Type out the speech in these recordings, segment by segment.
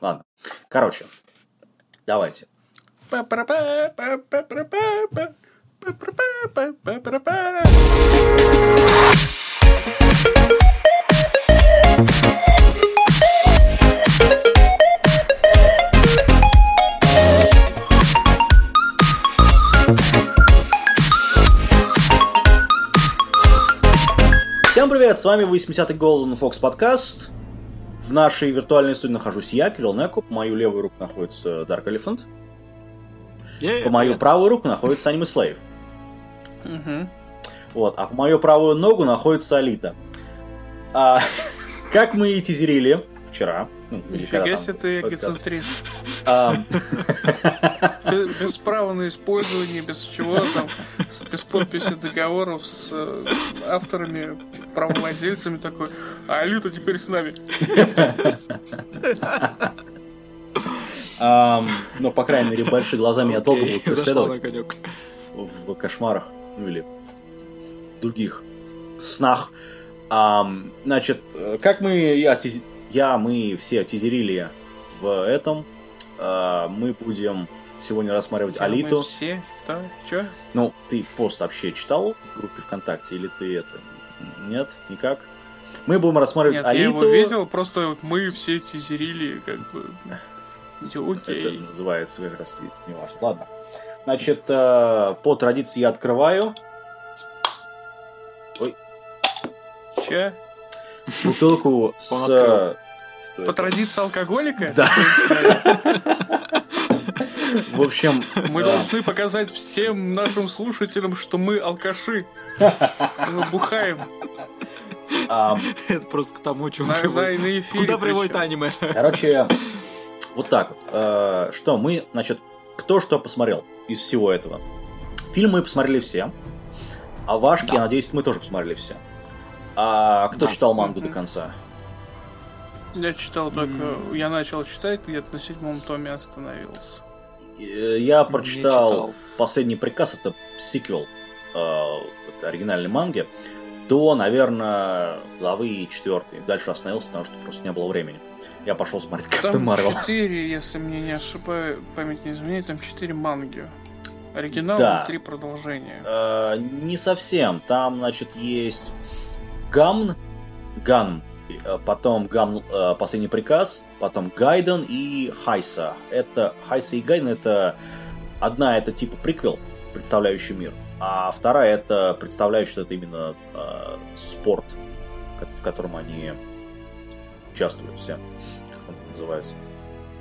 Ладно. Короче, давайте. Всем привет, с вами 80-й Golden Fox подкаст. В нашей виртуальной студии нахожусь я, Кирилл Некуп. По мою левую руку находится Dark Elephant. Yeah, По мою правую руку находится Anime Slave. Вот, а по мою правую ногу находится Алита. А, как мы и тизерили вчера. Ну, Нифига себе ты эгоцентрист. Без, права на использование, без чего там, без подписи договоров с э, авторами, правовладельцами такой. А Алита теперь с нами. ам, ну, по крайней мере, большие глаза меня долго на преследовать в кошмарах, ну или других снах. Значит, э, как мы, я, я, мы все тизерили в этом, а, мы будем сегодня рассматривать Мы Алиту. Все? Кто? Чё? Ну, ты пост вообще читал в группе ВКонтакте или ты это? Нет, никак. Мы будем рассматривать Нет, я Алиту. его видел, просто мы все тизерили, как бы. Я, Это Окей. называется как раз не важно. Ладно. Значит, э, по традиции я открываю Че? Бутылку с... По традиции алкоголика? Да. В общем, Мы должны показать всем нашим слушателям, что мы алкаши. Мы бухаем. ам, Это просто к тому, чему приводит. Куда приводит аниме? Короче, вот так вот. Э, Что, мы, значит, кто что посмотрел из всего этого? Фильм мы посмотрели все. А Вашки, я надеюсь, мы тоже посмотрели все. А кто Да. читал мангу до конца? Я читал только... Я начал читать, где-то на седьмом томе остановился. Э, Я прочитал читал. последний приказ, это сиквел э, оригинальной манги, до, наверное, главы четвертой. Дальше остановился, потому что просто не было времени. Я пошел смотреть Капитан Там Марвел. четыре, если мне не ошибаю, память не изменяет, там четыре манги. Оригинал Да. и три продолжения. Э, не совсем. Там, значит, есть Гамн, Ган, э, потом Гамн, э, последний приказ, потом Гайден и Хайса. Это Хайса и Гайден это одна это типа приквел, представляющий мир, а вторая это представляющий, что это именно э, спорт, в котором они участвуют все. Как он там называется?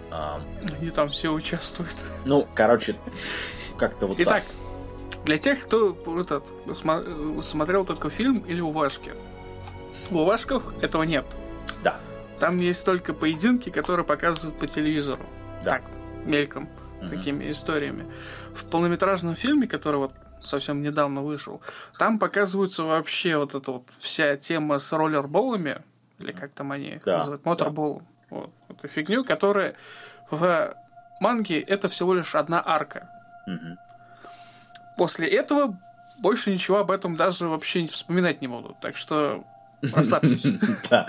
А, Они там все участвуют. ну, короче, как-то вот Итак, для тех, кто этот, смотрел только фильм или уважки. У уважков этого нет. Да. Там есть только поединки, которые показывают по телевизору. Да. Так, мельком, Мгм. такими историями. В полнометражном фильме, который вот совсем недавно вышел, там показывается вообще вот эта вот вся тема с роллерболами, или как там они Да, называют, моторбол. Вот, эту фигню, которая в манге это всего лишь одна арка. Мгм. После этого больше ничего об этом даже вообще вспоминать не будут. Так что расслабьтесь. Да.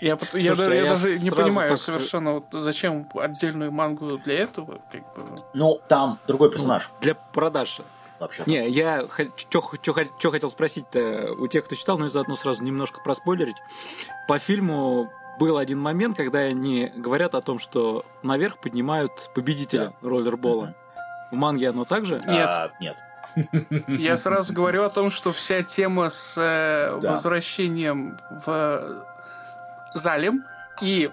Я, пот- я да- я я даже не понимаю так- совершенно, вот зачем отдельную мангу для этого. Как бы. Ну, там другой персонаж, Для продаж. вообще. Не, я что хотел спросить у тех, кто читал, но и заодно сразу немножко проспойлерить. По фильму был один момент, когда они говорят о том, что наверх поднимают победителя роллербола. В манге оно также? Нет. А, нет. Я сразу говорю о том, что вся тема с э, Да. возвращением в Залем и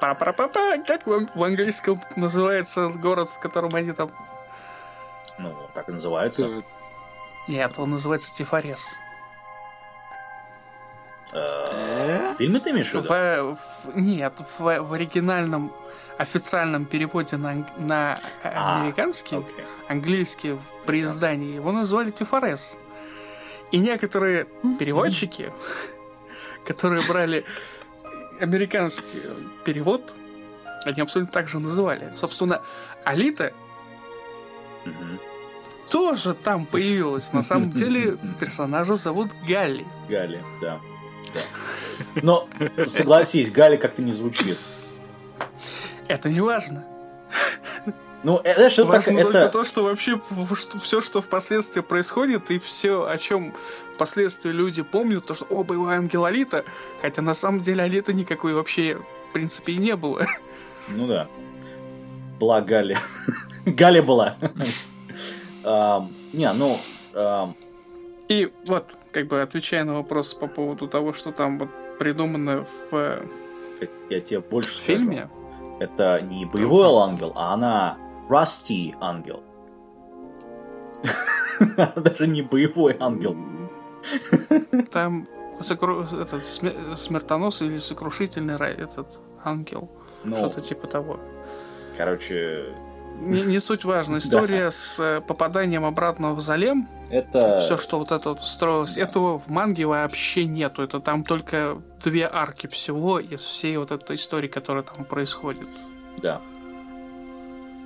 Па-па-па-па, как в, в английском называется город, в котором они там... Ну, так и называется. Э, Нет, он называется Тифарес. Э, В фильме ты имеешь в виду? В- в- нет, в, в оригинальном официальном переводе на, на э, А, американский, Окей. английский при издании, его назвали Тифарес. И некоторые переводчики, которые брали американский перевод, они абсолютно так же называли. Собственно, Алита тоже там появилась. На самом деле персонажа зовут Галли. Гали, да. да. Но согласись, Галя как-то не звучит. Это не важно. Ну, это что Важно так, только это... то, что вообще что, все, что впоследствии происходит, и все, о чем впоследствии люди помнят, то, что о, боевой ангел Алита, хотя на самом деле Алита никакой вообще, в принципе, и не было. Ну да. Была Галя. Галя была. Ам, Не, ну... ам, И вот, как бы отвечая на вопрос по поводу того, что там вот придумано в э, Я тебе больше скажу. Это не боевой ангел, а она Rusty ангел. Даже не боевой ангел. там сокру- этот сме- смертонос или сокрушительный рай, этот ангел, Ну, что-то типа того. короче, Не, не суть важно. История с э, попаданием обратно в Залем, это... все, что вот это вот строилось, этого в манге вообще нету. Это там только две арки всего из всей вот этой истории, которая там происходит. Да.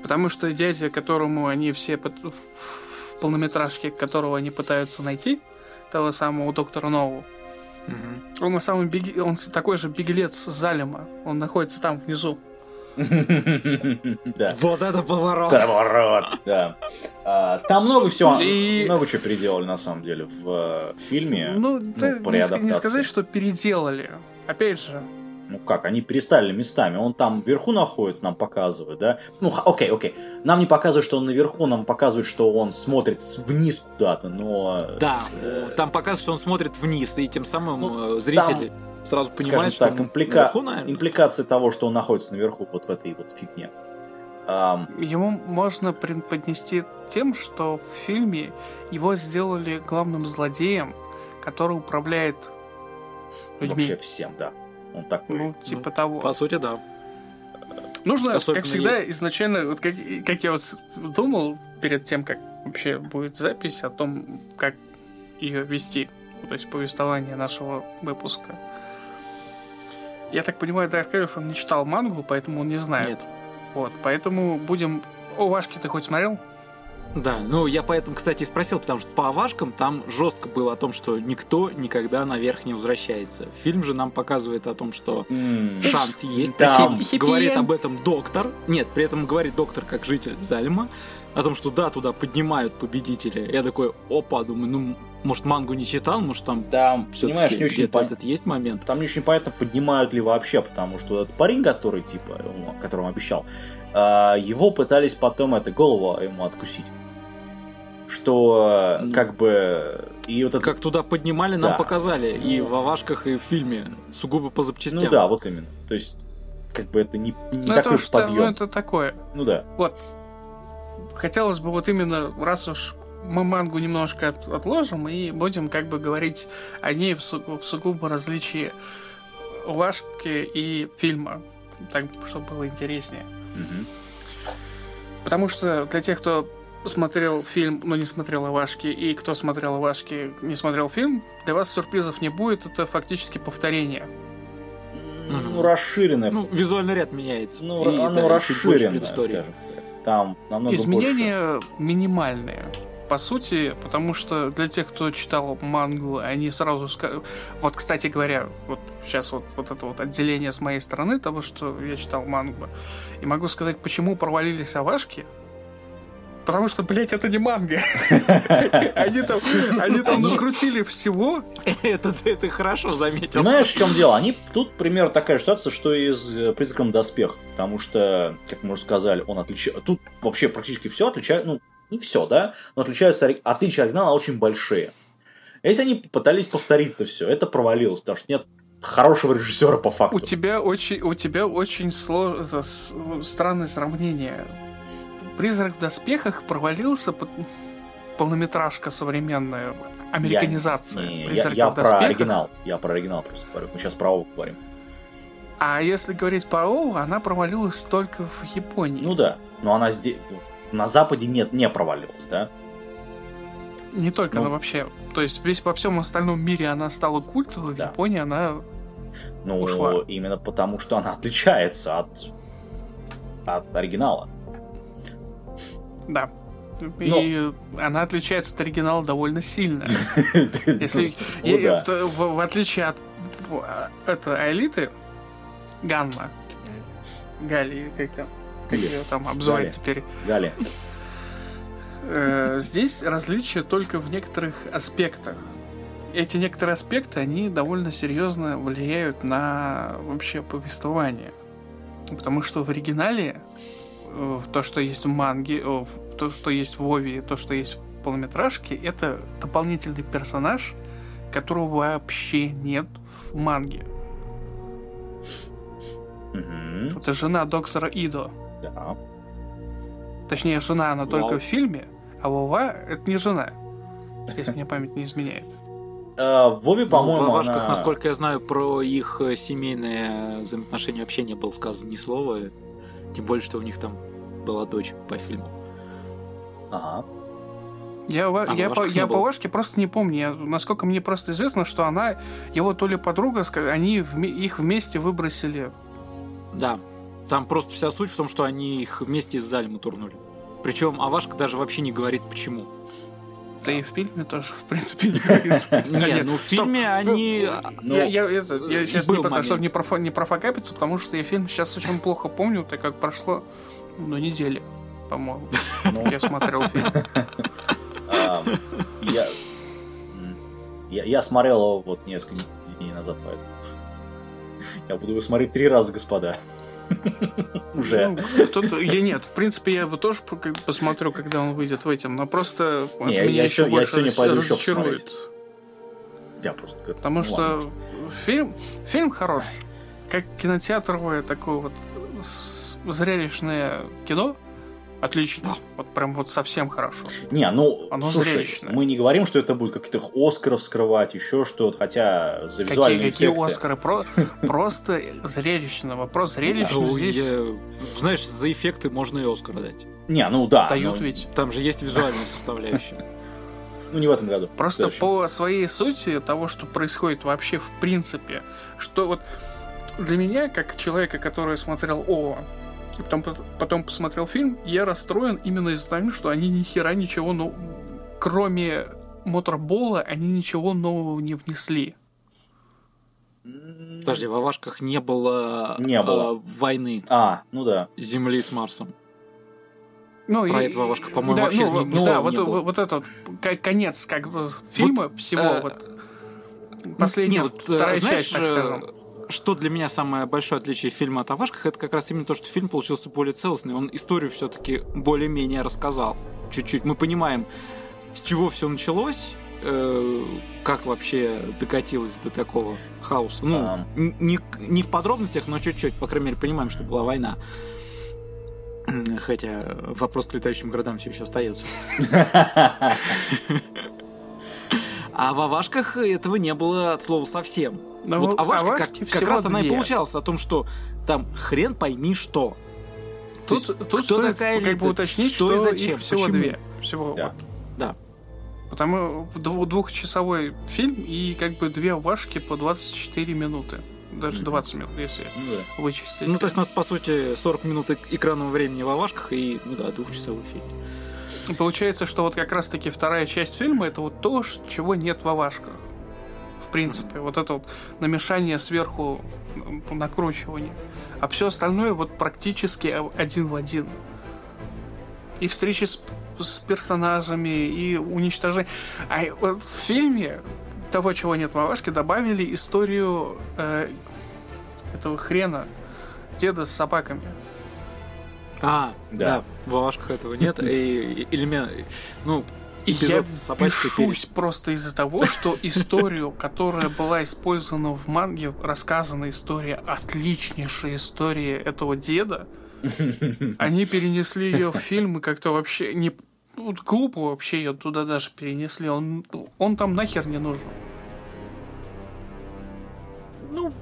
Потому что дядя, которому они все в полнометражке, которого они пытаются найти, того самого доктора Нову, Мгм. он на самом он такой же беглец с Залема. Он находится там внизу. Да. Вот это поворот! Поворот, да. А, Там много всего, много чего переделали на самом деле в э, фильме. Ну, по не, сказать, что переделали. Опять же, Ну как, они перестали местами. Он там вверху находится, нам показывают, да? Ну, окей, окей. Нам не показывают, что он наверху, нам показывают, что он смотрит вниз куда-то, но... э, Да, там показывают, что он смотрит вниз, и тем самым Ну, э, зритель сразу понимает, что так, он имплика- наверху, наверное. импликация того, что он находится наверху вот в этой вот фигне. Ам, ему можно преподнести тем, что в фильме его сделали главным злодеем, который управляет людьми. вообще всем, да. Он такой. Ну, типа того. По сути, да. Нужно, особенно как всегда, изначально, вот как, как я вот думал перед тем, как вообще будет запись о том, как ее вести, то есть повествование нашего выпуска. Я так понимаю, Даркаев он не читал мангу, поэтому он не знает. Нет. Вот, поэтому будем... О, Вашки ты хоть смотрел? Да, ну я поэтому, кстати, и спросил, потому что по овашкам там жестко было о том, что никто никогда наверх не возвращается. Фильм же нам показывает о том, что М, шанс есть. Причем Хиппи говорит об этом доктор. Нет, при этом говорит доктор как житель Зальма. О том, что да, туда поднимают победителя. Я такой, опа, думаю, ну, может, мангу не читал, может, там Там, понимаешь, все-таки не очень где-то пон- этот есть момент. Там не очень понятно, поднимают ли вообще, потому что этот парень, который, типа, ему- которому обещал, его пытались потом, это, голову ему откусить. Что, Ну. как бы, и вот это... Как туда поднимали, нам Да. показали. И в овашках, и в фильме. Сугубо по запчастям. Ну да, вот именно. То есть, как бы это не, не Ну, это, такой уж та- подъем. ну, это такое. Ну да. Вот. Хотелось бы вот именно, раз уж мы мангу немножко от- отложим и будем как бы говорить о ней в, су- в сугубо различии Вашки и фильма, так, чтобы было интереснее. Мгм. Потому что для тех, кто смотрел фильм, но не смотрел Авашки, и кто смотрел Авашки, не смотрел фильм, для вас сюрпризов не будет, это фактически повторение. Ну, расширенное. Ну, визуальный ряд меняется. Ну, И, оно да, больше расширенное, скажем так. Там намного больше. Изменения минимальные. По сути, потому что для тех, кто читал мангу, они сразу... Вот, кстати говоря, вот сейчас вот, вот это вот отделение с моей стороны того, что я читал мангу. И могу сказать, почему провалились Авашки. Потому что, блядь, это не манга. Они там, они там накрутили всего. это, ты- хорошо заметил. Понимаешь, в чем дело? Они тут примерно такая ситуация, что и с э, призраком доспех. Потому что, как мы уже сказали, он отличает. Тут вообще практически все отличает. Ну, не все, да? Но отличаются отличия оригинала очень большие. Если они попытались повторить это все, это провалилось, потому что нет хорошего режиссера по факту. У тебя очень, у тебя очень слож... странное сравнение. Призрак в доспехах провалился под полнометражка современная, американизация. Не, я, Призрака я в про доспехах. оригинал. Я про оригинал просто говорю. Мы сейчас про Оу говорим. А если говорить про Оу, она провалилась только в Японии. Ну да. Но она здесь. На Западе нет, не провалилась, да? Не только ну. она вообще. То есть весь во всем остальном мире она стала культовой, в Да. Японии она Ну, Ушла. именно потому, что она отличается от, от оригинала. да. И она отличается от оригинала довольно сильно. Если Ну в, в- в отличие от а, это Аэлиты, Ганма, Гали, как там, как ее там обзывать Галя. теперь. Галя. Э, Здесь различия только в некоторых аспектах. Эти некоторые аспекты, они довольно серьезно влияют на вообще повествование. Потому что в оригинале э, то, что есть в манге, то, что есть в Вове, то, что есть в полнометражке, это дополнительный персонаж, которого вообще нет в манге. Мгм. Это жена доктора Идо. Да. Точнее, жена она только Вау. в фильме, а Вова это не жена. Если мне память не изменяет. В Вове, Ну, по-моему, в Авашках, она- насколько я знаю, про их э, семейные взаимоотношения вообще не было сказано ни слова. Тем более, что у них там была дочь по фильму. Ага. Я, А я, по, я по? Вашке просто не помню. Я- насколько мне просто известно, что она, его то ли подруга, они их вместе выбросили. Да. Там просто вся суть в том, что они их вместе из Зальма турнули. Причем Авашка даже вообще не говорит почему. Да и в фильме тоже, в принципе, не говорится. Не, ну в фильме они... Ну, Я, я и сейчас не пока момент. чтобы не, профокапиться, потому что я фильм сейчас очень плохо помню, так как прошло ну, недели, по-моему. ну, Я смотрел фильм. я смотрел его вот несколько дней назад, поэтому я буду его смотреть три раза, господа. Уже. Ну. Я нет, в принципе, я его тоже посмотрю, когда он выйдет в этом, но просто Не, меня я еще я больше сегодня разочарует. Я просто... Потому ну, что ладно. фильм, фильм хорош. Как кинотеатровое такое вот зрелищное кино, отлично. Вот прям вот совсем хорошо. Не, ну, Оно слушай, зрелищное. мы не говорим, что это будет каких-то Оскаров скрывать, еще что-то, хотя за Какие, визуальные какие эффекты- Оскары? Про, просто зрелищно. Вопрос зрелищный Ну, здесь я- Знаешь, за эффекты можно и Оскар дать. Не, ну да. дают ведь. Там же есть визуальная составляющая. Ну, не в этом году. Просто по своей сути того, что происходит вообще в принципе, что вот для меня, как человека, который смотрел Ова, и потом, потом посмотрел фильм, я расстроен именно из-за того, что они ни хера ничего, ну, кроме моторбола, они ничего нового не внесли. Подожди, в Авашках не было, Не было. э, войны А, ну да. Земли с Марсом. Ну, Про и- это в «Авашках», по-моему, да, вообще ну, ни- да, вот, не было. вот этот конец как бы фильма всего, э, вот последняя, Не, вот, э, вторая знаешь, часть, так э, скажем. Что для меня самое большое отличие фильма от Авашках, это как раз именно то, что фильм получился более целостный. Он историю все-таки более-менее рассказал. Чуть-чуть. Мы понимаем, с чего все началось, э, как вообще докатилось до такого хаоса. Ну, н- не, не в подробностях, но чуть-чуть. По крайней мере, понимаем, что была война. Хотя вопрос к летающим городам все еще остается. А в Авашках этого не было от слова совсем. Но вот Авашка как, Авашке как всего раз она и две. получалась о том, что там хрен пойми что. То Тут, есть, тут кто стоит такая как бы уточнить, Что что, и зачем? их всего Почему? две. Всего Да. вот. Да. Потому двухчасовой фильм и как бы две вашки по 24 минуты. Даже Мгм. 20 минут, если Ну да. вычистить. Ну, то есть у нас, по сути, 40 минут эк- экранного времени в Авашках и, ну да, двухчасовой фильм. Получается, что вот как раз-таки вторая часть фильма это вот то, чего нет в Авашках. В принципе, вот это вот намешание сверху накручивание. А все остальное вот практически один в один. И встречи с, с персонажами, и уничтожение. А в фильме того, чего нет в Авашке, добавили историю э, этого хрена, деда с собаками. А, Да. да, в Авашках этого нет. И элемент, ну, эпизод Я бешусь просто из-за того, что историю, которая была использована в манге, рассказана история, отличнейшая история этого деда, они перенесли ее в фильм и как-то вообще не... вот глупо вообще ее туда даже перенесли. Он, он там нахер не нужен. Ну,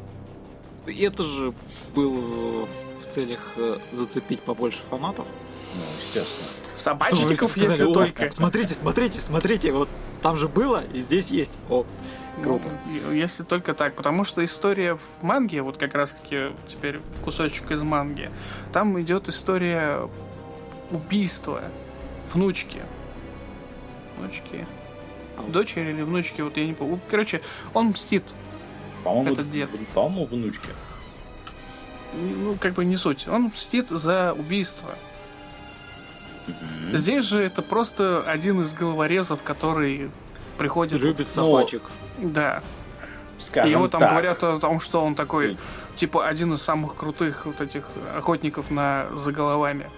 это же было в целях э, зацепить побольше фанатов. Ну, естественно. Собачников, если сказали, «О, только. Смотрите, смотрите, смотрите, вот там же было, и здесь есть. О, круто. Ну, если только так. Потому что история в манге, вот как раз-таки теперь кусочек из манги, там идет история убийства внучки. Внучки. Дочери или внучки, вот я не помню. Короче, он мстит. По-моему, Этот дед. по-моему, внучке. Ну, как бы не суть. Он мстит за убийство. Мгм. Здесь же это просто один из головорезов, который приходит... Любит Ну, собачек. Да. И Скажем его там так. говорят о том, что он такой, Ты- типа, один из самых крутых вот этих охотников на за головами.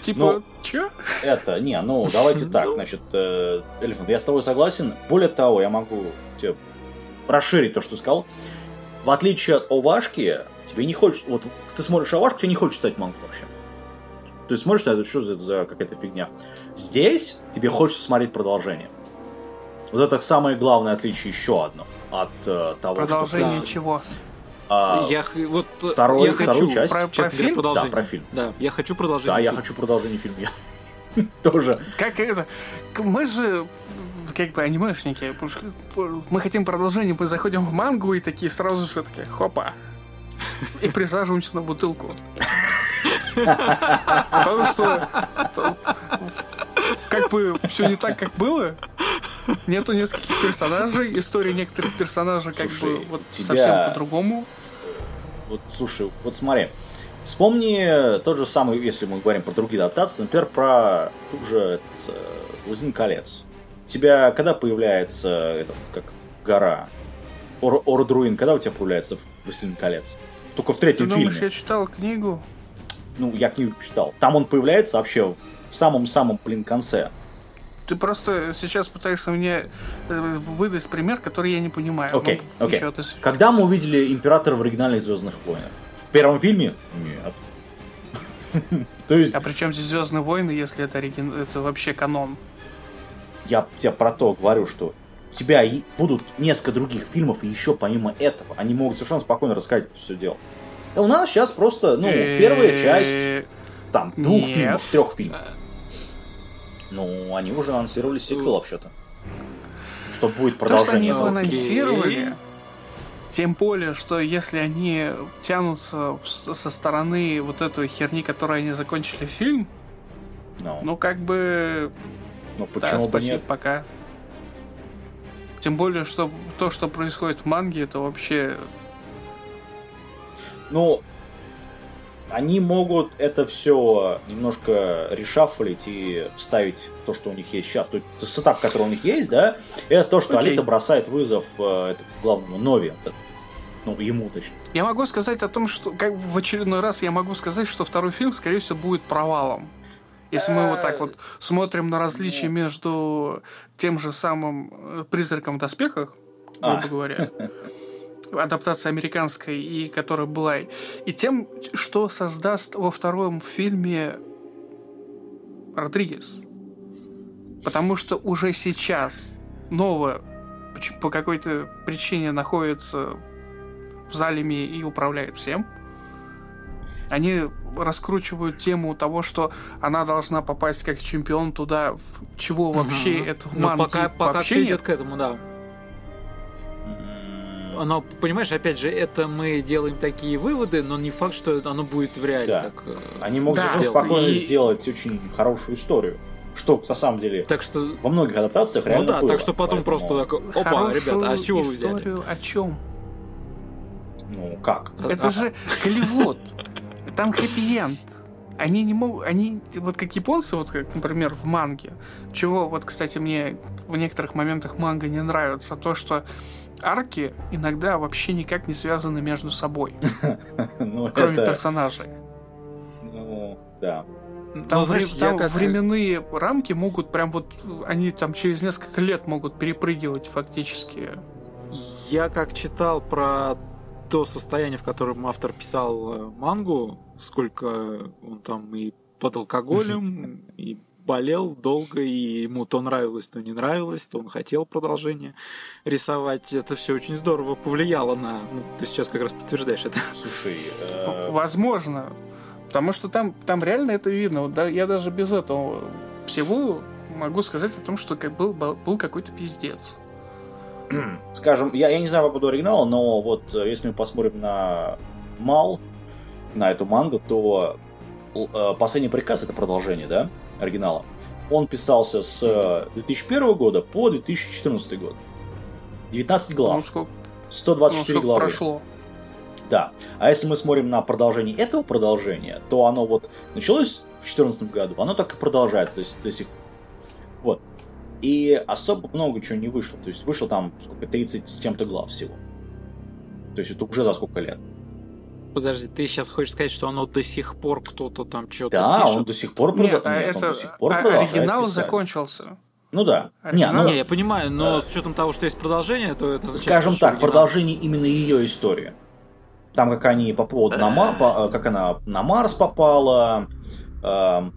Типа, Ну, чё? Это, не, ну, давайте так, Ну. значит, э, я с тобой согласен. Более того, я могу тебе расширить то, что сказал. В отличие от Овашки, тебе не хочется... Вот ты смотришь Овашку, тебе не хочется читать мангу вообще. Ты смотришь на это, что за, за какая-то фигня. Здесь тебе хочется смотреть продолжение. Вот это самое главное отличие еще одно от э, того, Продолжение да. чего? что... а, Я вот э, второй- я вторую хочу, часть? Про- честно про говоря, фильм? продолжение. Да, про фильм. Да, я хочу продолжение. да, я фильма. хочу продолжение фильма. Я тоже. Как это? Мы же как бы анимешники. что Мы хотим продолжение, мы заходим в мангу и такие сразу же такие, хопа. И присаживаемся на бутылку. Потому что то- как бы все не так, как было. Нету нескольких персонажей, история некоторых персонажей как Слушай, бы вот тебя- совсем по-другому. Вот, слушай, вот смотри. Вспомни тот же самый, если мы говорим про другие адаптации, например, про ту же э, «Властелин колец». У тебя когда появляется этот, как гора? Ор, Ордруин, когда у тебя появляется в «Властелин колец»? Только в Ты третьем думаешь, фильме. я читал книгу? Ну, я книгу читал. Там он появляется вообще в самом-самом, блин, конце. Ты просто сейчас пытаешься мне выдать пример, который я не понимаю. Окей, Ну, окей. ты- Когда мы увидели Императора в оригинальных Звездных войнах? В первом фильме? Нет. То есть, А при чем здесь Звездные войны, если это, оригин... это вообще канон? я тебе про то говорю, что у тебя будут несколько других фильмов, и еще помимо этого, они могут совершенно спокойно рассказать это все дело. У нас сейчас просто, ну, первая часть, Э, там, двух нет. фильмов, трех фильмов. Ну, они уже анонсировали сиквел вообще-то. Что будет То, что они продолжение. анонсировали, тем более, что если они тянутся со стороны вот этой херни, которой они закончили фильм, Ну, ну как бы ну, да, почему бы спасибо, нет? пока. Тем более, что то, что происходит в манге, это вообще Ну, они могут это все немножко решафлить и вставить то, что у них есть сейчас. То есть сетап, который у них есть, да, это то, что Окей. Алита бросает вызов э, главному Нови. Это, Ну, ему точнее. Я могу сказать о том, что как в очередной раз я могу сказать, что второй фильм, скорее всего, будет провалом. Если мы вот так вот смотрим на различия между тем же самым э, призраком в доспехах, грубо А. говоря, адаптация американской, и которая была, и тем, что создаст во втором фильме Родригес. Потому что уже сейчас поч- по какой-то причине находится в залеме и управляет всем. Они раскручивают тему того, что она должна попасть как чемпион туда, чего вообще Мгм. это в Ну, пока, пока вообще все идет к этому, да. М, Оно, понимаешь, опять же, это мы делаем такие выводы, но не факт, что оно будет в реале Да. так. э, Они могут Да. спокойно И- сделать очень хорошую историю. Что на самом деле Так что, во многих адаптациях ну реально да, было. так что потом Поэтому, просто так, опа, Хорошую ребята, а с чего вы взяли? историю о чем? Ну, как? Это же Голливуд. Там хэппи-энд. Они не могут, они, вот как японцы, вот как, например, в манге, чего, вот, кстати, мне в некоторых моментах манга не нравится, то, что арки иногда вообще никак не связаны между собой, Ну, кроме персонажей. Ну, да. Там, Ну, знаешь, там как- временные рамки могут прям вот, они там через несколько лет могут перепрыгивать фактически. Я как читал про то состояние, в котором автор писал э, мангу, сколько он там и под алкоголем, и болел долго, и ему то нравилось, то не нравилось, то он хотел продолжение рисовать. Это все очень здорово повлияло на... ну, ты сейчас как раз подтверждаешь это. Слушай, э, Возможно. Потому что там, там реально это видно. Вот да- я даже без этого всего могу сказать о том, что как был, был какой-то пиздец. скажем, я, я не знаю по поводу оригинала, но вот э, если мы посмотрим на Мал, на эту мангу, то э, «Последний приказ» — это продолжение, да, оригинала. Он писался с э, 2001 года по 2014 год. 19 Ну, глав. сколько- 124 ну, главы. прошло. Да. А если мы смотрим на продолжение этого продолжения, то оно вот началось в 2014 году, оно так и продолжается то есть до сих пор. Вот. И особо много чего не вышло. То есть вышло там сколько, 30 с чем-то глав всего. То есть это уже за сколько лет. Подожди, ты сейчас хочешь сказать, что оно до сих пор кто-то там что-то Да, пишет? он до сих пор, Нет, а Нет, он это до сих пор а- продолжает оригинал писать. закончился. Ну да. Не, Оригинал? ну, Не, я понимаю, но Да. с учетом того, что есть продолжение, то это скажем так, оригинал. продолжение именно ее истории. Там как они по поводу на Ма- по- как она на Марс попала. эм,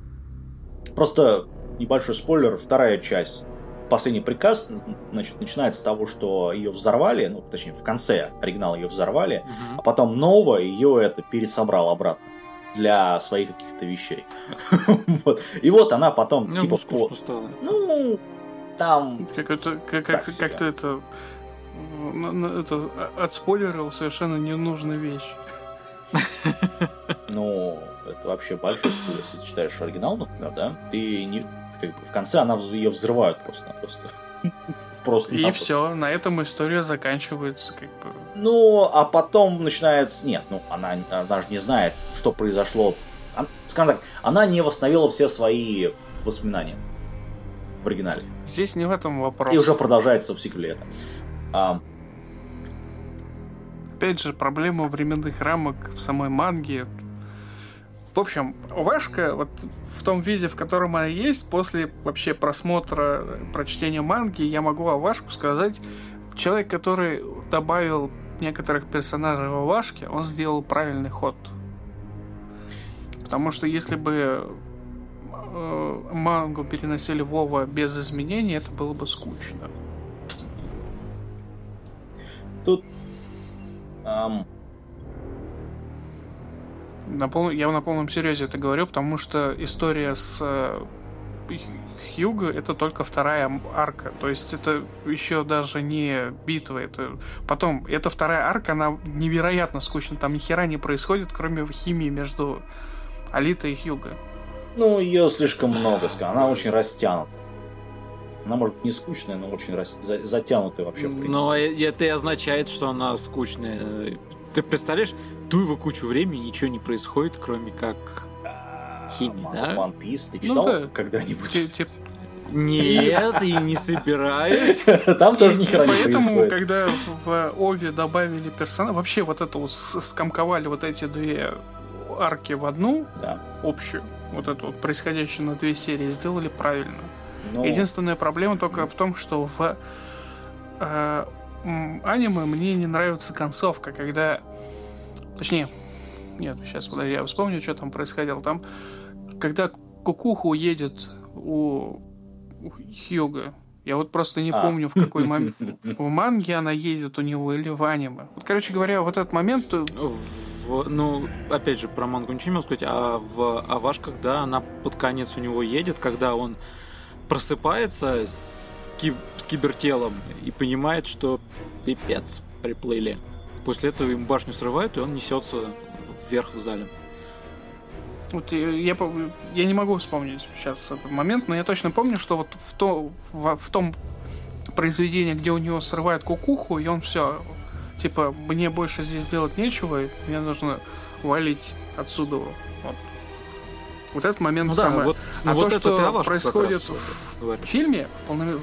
просто небольшой спойлер, вторая часть. Последний приказ значит, начинается с того, что ее взорвали, ну, точнее, в конце оригинала ее взорвали, Мгм. а потом Нова ее это пересобрал обратно для своих каких-то вещей. Вот. И вот она потом, Ну, типа, скучно стало. ну, там Как это, как, как, как-то это, это отспойлерил совершенно ненужную вещь. Ну, это вообще большой спойлер, если ты читаешь оригинал, например, да? Ты не... Как бы в конце она ее взрывают просто-напросто. Просто. И все, на этом история заканчивается, как бы. Ну, а потом начинается... Нет, ну, она, она же не знает, что произошло. Скажем так, она не восстановила все свои воспоминания в оригинале. Здесь не в этом вопрос. И уже продолжается в сиквеле это. А, Опять же, проблема временных рамок в самой манге. В общем, Вашка вот в том виде, в котором она есть, после вообще просмотра, прочтения манги, я могу о сказать, человек, который добавил некоторых персонажей в Вашке, он сделал правильный ход. Потому что если бы э, мангу переносили Вова без изменений, это было бы скучно. тут... ам, На пол... Я на полном серьезе это говорю, потому что история с э, Хьюго это только вторая арка. То есть это еще даже не битва. Это... Потом, эта вторая арка, она невероятно скучна. Там ни хера не происходит, кроме химии между Алитой и Хьюго. ну, ее слишком много, скажем. Она очень растянута. Она может быть не скучная, но очень рас- за- затянутая вообще, в принципе. Но это и означает, что она скучная. Ты представляешь, туево кучу времени, ничего не происходит, кроме как... химии, да? One Piece ты Ну читал да. когда-нибудь? Нет, и не собираюсь. Там тоже ни хера не Поэтому, когда в Ове добавили персонажа, вообще вот это вот скомковали вот эти две арки в одну общую, вот эту вот происходящую на две серии, сделали правильно. Ну, Единственная проблема только в том, что в э, аниме мне не нравится концовка, когда... Точнее, нет, сейчас, подожди, я вспомню, что там происходило. Там, когда Кукуха уедет у, у Хьюга, я вот просто не А. помню, в какой момент. В манге она едет у него или в аниме. Вот, короче говоря, вот этот момент... э, В- ну, опять же, про мангу ничего не могу сказать, а в Авашках, да, она под конец у него едет, когда он просыпается с, ки- с кибертелом и понимает, что пипец, приплыли. После этого им башню срывают, и он несется вверх в зале. Вот я, я, не могу вспомнить сейчас этот момент, но я точно помню, что вот в, то, в, в том произведении, где у него срывают кукуху, и он все, типа, мне больше здесь делать нечего, и мне нужно валить отсюда. Вот, вот этот момент Ну да, самое. вот, ну А вот то, это что происходит раз, в-. В фильме полноме-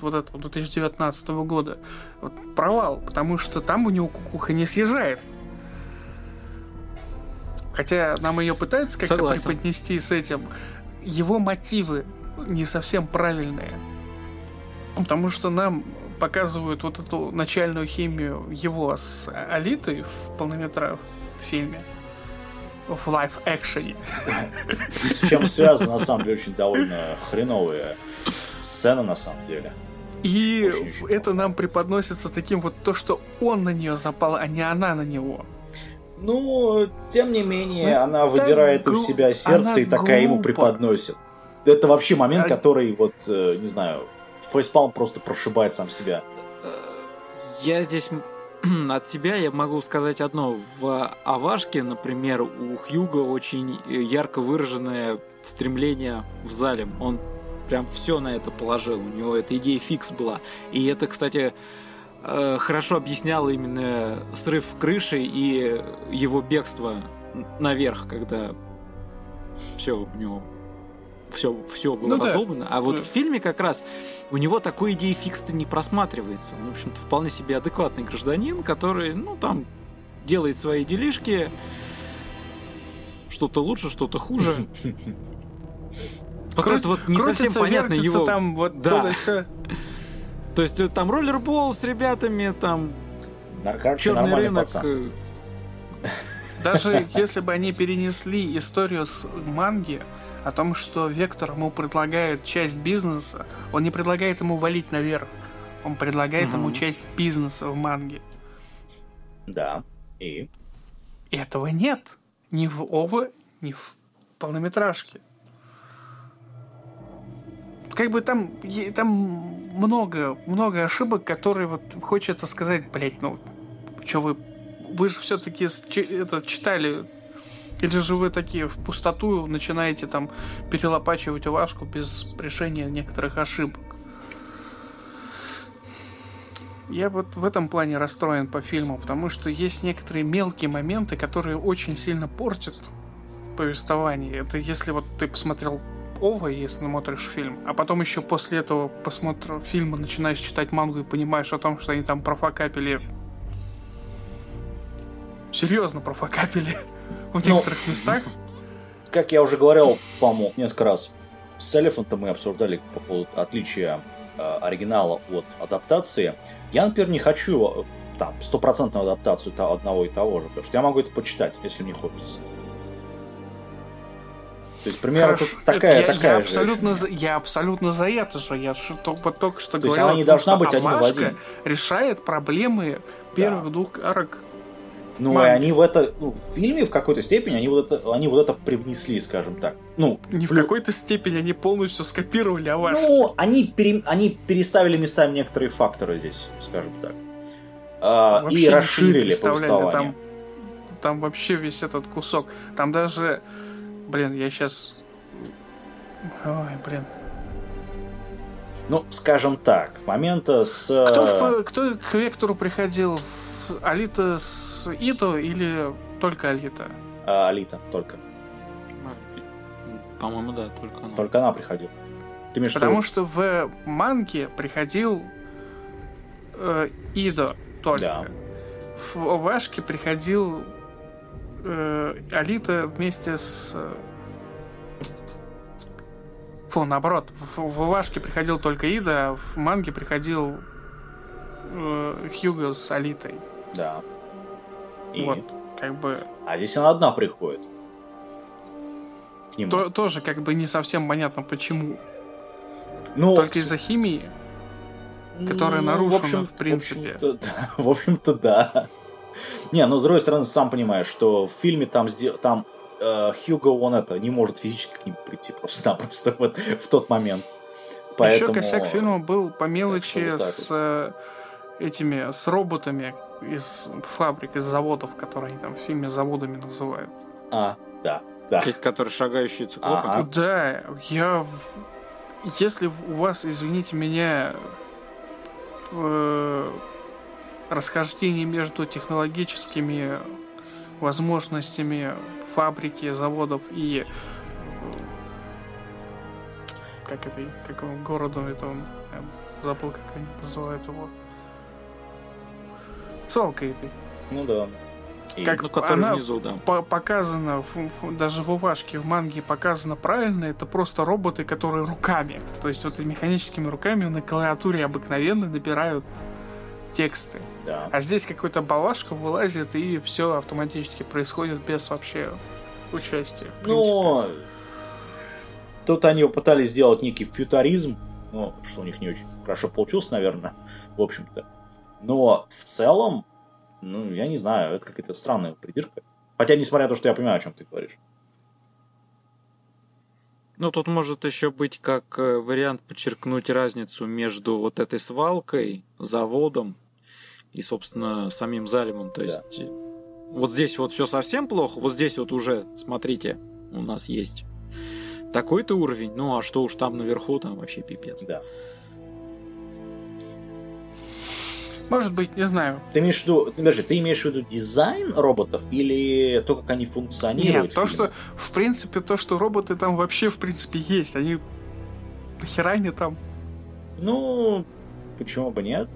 вот это 2019 года вот, провал, потому что там у него кукуха не съезжает. Хотя нам ее пытаются как-то Согласен. преподнести с этим. Его мотивы не совсем правильные. Потому что нам показывают вот эту начальную химию его с Алитой в полнометра в фильме. В лайф-экшене. с чем связано, на самом деле, очень довольно хреновая сцена, на самом деле. И это плохо. нам преподносится таким вот то, что он на нее запал, а не она на него. Ну, тем не менее, Это она так выдирает глу- у себя сердце она и такая ему глупо. преподносит. Это вообще момент, А- который, вот, э, не знаю, фейспалм просто прошибает сам себя. Я здесь от себя я могу сказать одно. В Авашке, например, у Хьюга очень э, ярко выраженное стремление в зале. Он прям все на это положил. У него эта идея фикс была. И это, кстати, э, хорошо объясняла именно срыв крыши и его бегство наверх, когда все у него все, все было ну, раздолбано. Да. А вот да. в фильме как раз у него такой идеи фикс-то не просматривается. Ну, в общем-то, вполне себе адекватный гражданин, который, ну, там, делает свои делишки. Что-то лучше, что-то хуже. Вот это вот не совсем понятно его... там вот да. То есть э, там роллербол с ребятами, там черный рынок. Пацан. Даже если бы они перенесли историю с манги о том, что Вектор ему предлагает часть бизнеса, он не предлагает ему валить наверх, он предлагает угу. ему часть бизнеса в манге. Да, и? Этого нет. Ни в ОВА, ни в полнометражке. Как бы там, там много, много ошибок, которые вот хочется сказать, блять, ну, что вы вы же все-таки это читали или же вы такие в пустоту начинаете там перелопачивать Вашку без решения некоторых ошибок? Я вот в этом плане расстроен по фильму, потому что есть некоторые мелкие моменты, которые очень сильно портят повествование. Это если вот ты посмотрел Ова, если смотришь фильм, а потом еще после этого посмотра фильма начинаешь читать мангу и понимаешь о том, что они там профокапили серьезно профокапили в ну, некоторых местах. Как я уже говорил, по-моему, несколько раз, с Элефантом мы обсуждали по поводу отличия э, оригинала от адаптации. Я, например, не хочу э, там стопроцентную адаптацию одного и того же, потому что я могу это почитать, если мне хочется. То есть, примерно Хорошо, такая, я, такая я, абсолютно за, я абсолютно за это же. Я только, только что То говорил, она не должна быть один в один. решает проблемы первых да. двух арок ну, и они в это, ну, в фильме в какой-то степени они вот это, они вот это привнесли, скажем так. Ну, не в плюс... какой-то степени они полностью скопировали Аваш. Ну, они, пере... они переставили местами некоторые факторы здесь, скажем так. А, и расширили повествование. Там, там вообще весь этот кусок. Там даже, блин, я сейчас... Ой, блин. Ну, скажем так, момента с... Кто, в, кто к Вектору приходил Алита с Ито или только Алита? А, Алита, только. По-моему, да, только она. Только она приходила. Ты Потому что в манге приходил э, Идо только. Да. В Овашке приходил э, Алита вместе с... Фу, наоборот. В, в Овашке приходил только Ида, а в манге приходил э, Хьюго с Алитой. Да. И... Вот, как бы... А здесь она одна приходит. К нему. То, тоже как бы не совсем понятно, почему. Ну, Только из-за химии, которая ну, нарушена, в, общем, в принципе. В общем-то, да. В общем-то, да. Не, ну, с другой стороны, сам понимаешь, что в фильме там, там э, Хьюго, он это, не может физически к ним прийти просто-напросто вот, в тот момент. Поэтому... Еще косяк фильма был по мелочи с вот. Э, этими, с роботами, из фабрик, из заводов, которые они там в фильме заводами называют. А, да, да. Те, которые шагающие циклопы. Ага. Да, я... Если у вас, извините меня, э, расхождение между технологическими возможностями фабрики, заводов и как это, как его городом это он, я забыл, как они называют его. Свалка этой. Ну да. И, как ну, она внизу, да. по показана, даже в Увашке, в манге показано правильно, это просто роботы, которые руками, то есть вот механическими руками на клавиатуре обыкновенно набирают тексты. Да. А здесь какой-то балашка вылазит, и все автоматически происходит без вообще участия. Ну, тут они пытались сделать некий фьютаризм, ну, что у них не очень хорошо получилось, наверное, в общем-то. Но в целом, ну, я не знаю, это какая-то странная придирка. Хотя, несмотря на то, что я понимаю, о чем ты говоришь. Ну, тут может еще быть как э, вариант подчеркнуть разницу между вот этой свалкой, заводом и, собственно, самим залимом. То есть да. вот здесь вот все совсем плохо, вот здесь вот уже, смотрите, у нас есть такой-то уровень, ну а что уж там наверху, там вообще пипец. Да. Может быть, не знаю. Ты имеешь в виду, подожди, ты имеешь в виду дизайн роботов или то, как они функционируют? Нет, то, что, в принципе, то, что роботы там вообще, в принципе, есть. Они... Нахера они там? Ну, почему бы нет?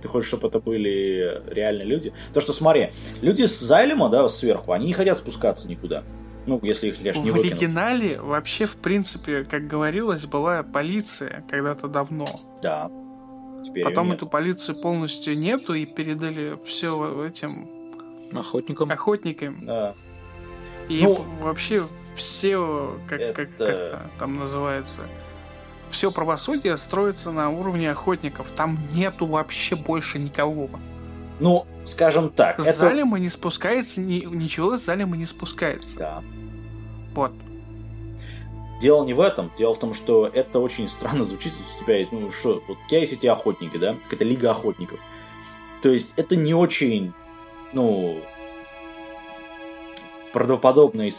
Ты хочешь, чтобы это были реальные люди? То, что, смотри, люди с Зайлема, да, сверху, они не хотят спускаться никуда. Ну, если их лишь не В выкинут. оригинале вообще, в принципе, как говорилось, была полиция когда-то давно. Да. Теперь Потом эту полицию полностью нету и передали все этим Охотникам. охотникам. Да. И Ну, вообще все, как, как, это- как-то там называется, все правосудие строится на уровне охотников. Там нету вообще больше никого. Ну, скажем так, С это... Залема не спускается, ни- ничего с Залема не спускается. Да. Вот. Дело не в этом. Дело в том, что это очень странно звучит, если у тебя есть, ну что, вот у тебя есть эти охотники, да? Какая-то лига охотников. То есть это не очень, ну, правдоподобная,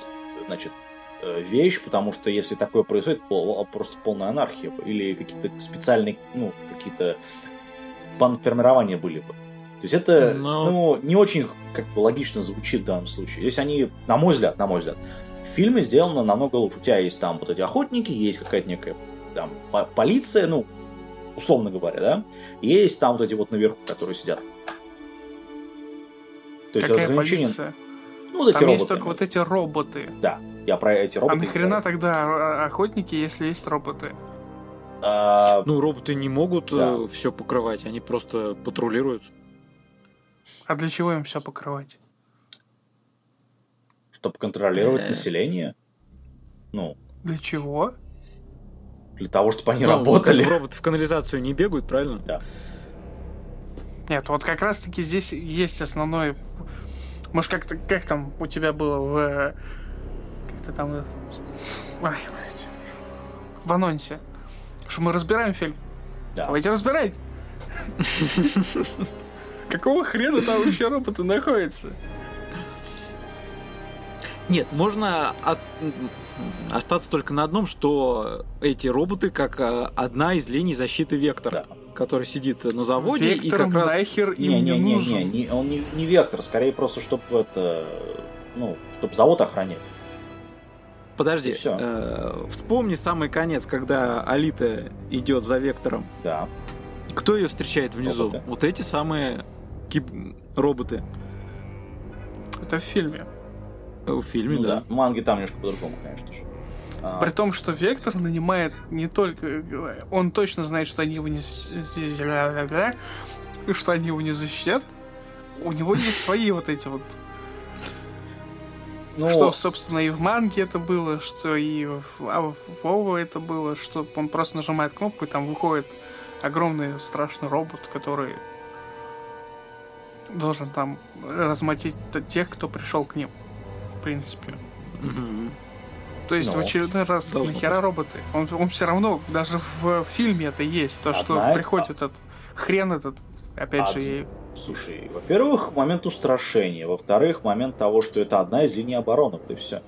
значит, э, вещь, потому что если такое происходит, просто полная анархия или какие-то специальные, ну, какие-то банформирования были бы. То есть это, Но- ну, не очень как бы логично звучит в данном случае. Здесь они, на мой взгляд, на мой взгляд, в фильме сделано намного лучше. У тебя есть там вот эти охотники, есть какая-то некая там по- полиция, ну, условно говоря, да, есть там вот эти вот наверху, которые сидят. То есть Какая разграничение- полиция? Ну, вот эти Там роботы. есть только вот эти роботы. Да, я про эти А роботы. нахрена говорю. тогда а- охотники, если есть роботы? А, Ну, роботы не могут Да. все покрывать, они просто патрулируют. А для чего им все покрывать? Чтобы контролировать Э. население. Ну, Для чего? для того, чтобы они Ну, работали. скажем, роботы в канализацию не бегают, правильно? Да. Нет, вот как раз таки здесь есть основной... Может, как, то как там у тебя было в... Как ты там... э, Ой, блядь. В анонсе. Что мы разбираем фильм. Да. Давайте разбирать. Какого хрена там еще роботы находятся? Нет, можно от- остаться только на одном, что эти роботы как а, одна из линий защиты Вектора, Да. который сидит на заводе и Вектор как раз... нахер им Не, не, не, не, нужен. не, не, он не, не вектор, скорее просто, чтобы это, ну, чтобы завод охранять. Подожди, И э, вспомни самый конец, когда Алита идет за Вектором. Да. Кто ее встречает внизу? Роботы. Вот эти самые киб- роботы Это в фильме. В фильме, Ну да. да. В манге там немножко по-другому, конечно же. А, При том, что Вектор нанимает не только... Он точно знает, что они его не... что они его не защитят. У него есть свои вот эти вот... ну, Что, собственно, и в манге это было, что и в а Вова это было, что он просто нажимает кнопку, и там выходит огромный страшный робот, который должен там размотить тех, кто пришел к ним. В принципе. Мгм. То есть Ну, в очередной раз должно нахера быть. роботы? Он, он все равно, даже в фильме это есть, то, что Одна- приходит этот хрен этот, опять Од- же, и- Слушай, во-первых, момент устрашения. Во-вторых, момент того, что это одна из линий обороны. Вот и все.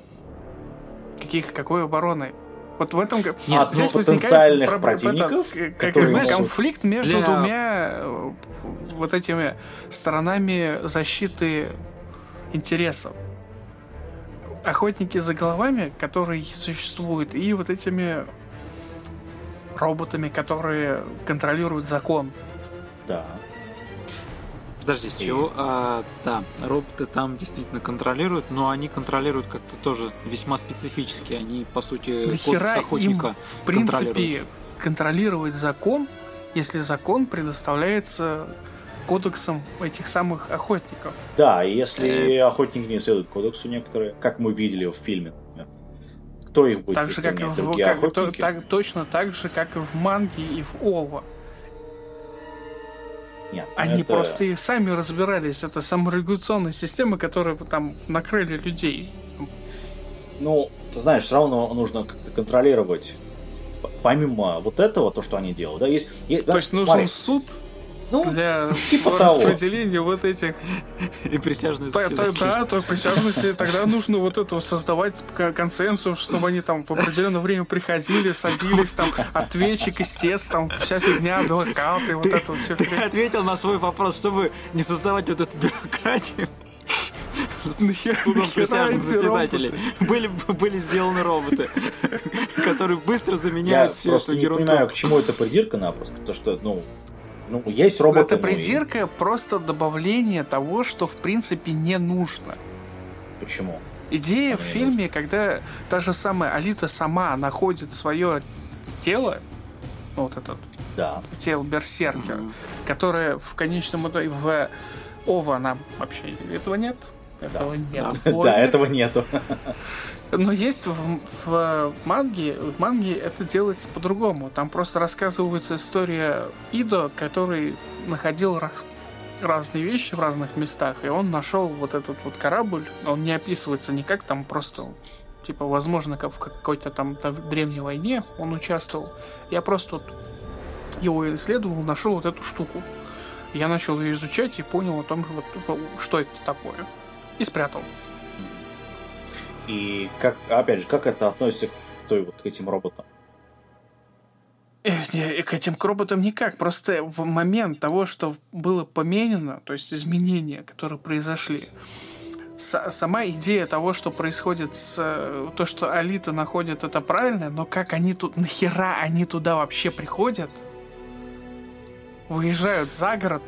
каких, какой обороны. Вот в этом Нет, здесь ну, возникает потенциальных противников, этот, как могут- конфликт между Для- двумя э, вот этими сторонами защиты интересов. Охотники за головами, которые существуют, и вот этими роботами, которые контролируют закон. Да. Подожди, с И- чего? А, да, роботы там действительно контролируют, но они контролируют как-то тоже весьма специфически. Они, по сути, Да кодекс хера им, охотника в принципе, контролировать закон, если закон предоставляется кодексом этих самых охотников. Да, и если охотники не следуют кодексу некоторые, как мы видели в фильме, например, кто их будет Так же, как и в, Другие как- то- охотники? так- точно так же, как и в манге и в Ова. Нет, Они это- просто и сами разбирались. Это саморегуляционная система, которая там накрыли людей. Ну, ты знаешь, все равно нужно как-то контролировать. Помимо вот этого, то, что они делают, да, есть... е- да, То есть нужен смотри, суд, ну, для типа распределения того. вот этих... И присяжные да, да, то присяжности тогда нужно вот это создавать консенсус, чтобы они там в определенное время приходили, садились, там, ответчик, истец, там, вся фигня, адвокаты, вот это все. Ты ответил на свой вопрос, чтобы не создавать вот эту бюрократию судом присяжных заседателей. Были, были сделаны роботы, которые быстро заменяют Я всю эту ерунду. Я не понимаю, к чему это придирка напросто. То, что, ну, ну, есть роботы. Это придирка есть. просто добавление того, что в принципе не нужно. Почему? Идея в фильме, нужно? когда та же самая Алита сама находит свое тело, вот этот да. тело Берсеркер, mm-hmm. которое в конечном итоге в Ова нам вообще этого нет. Этого да. нет. Да, этого нету. Но есть в, в манге, в манге это делается по-другому. Там просто рассказывается история Идо, который находил разные вещи в разных местах, и он нашел вот этот вот корабль. Он не описывается никак, там просто типа, возможно, как в какой-то там древней войне он участвовал. Я просто вот его исследовал, нашел вот эту штуку. Я начал ее изучать и понял о том, вот, что это такое. И спрятал. И как, опять же, как это относится к, той, вот, к этим роботам? К этим роботам никак. Просто в момент того, что было поменено, то есть изменения, которые произошли, сама идея того, что происходит с... То, что Алита находит, это правильно, но как они тут... Нахера они туда вообще приходят? Выезжают за город,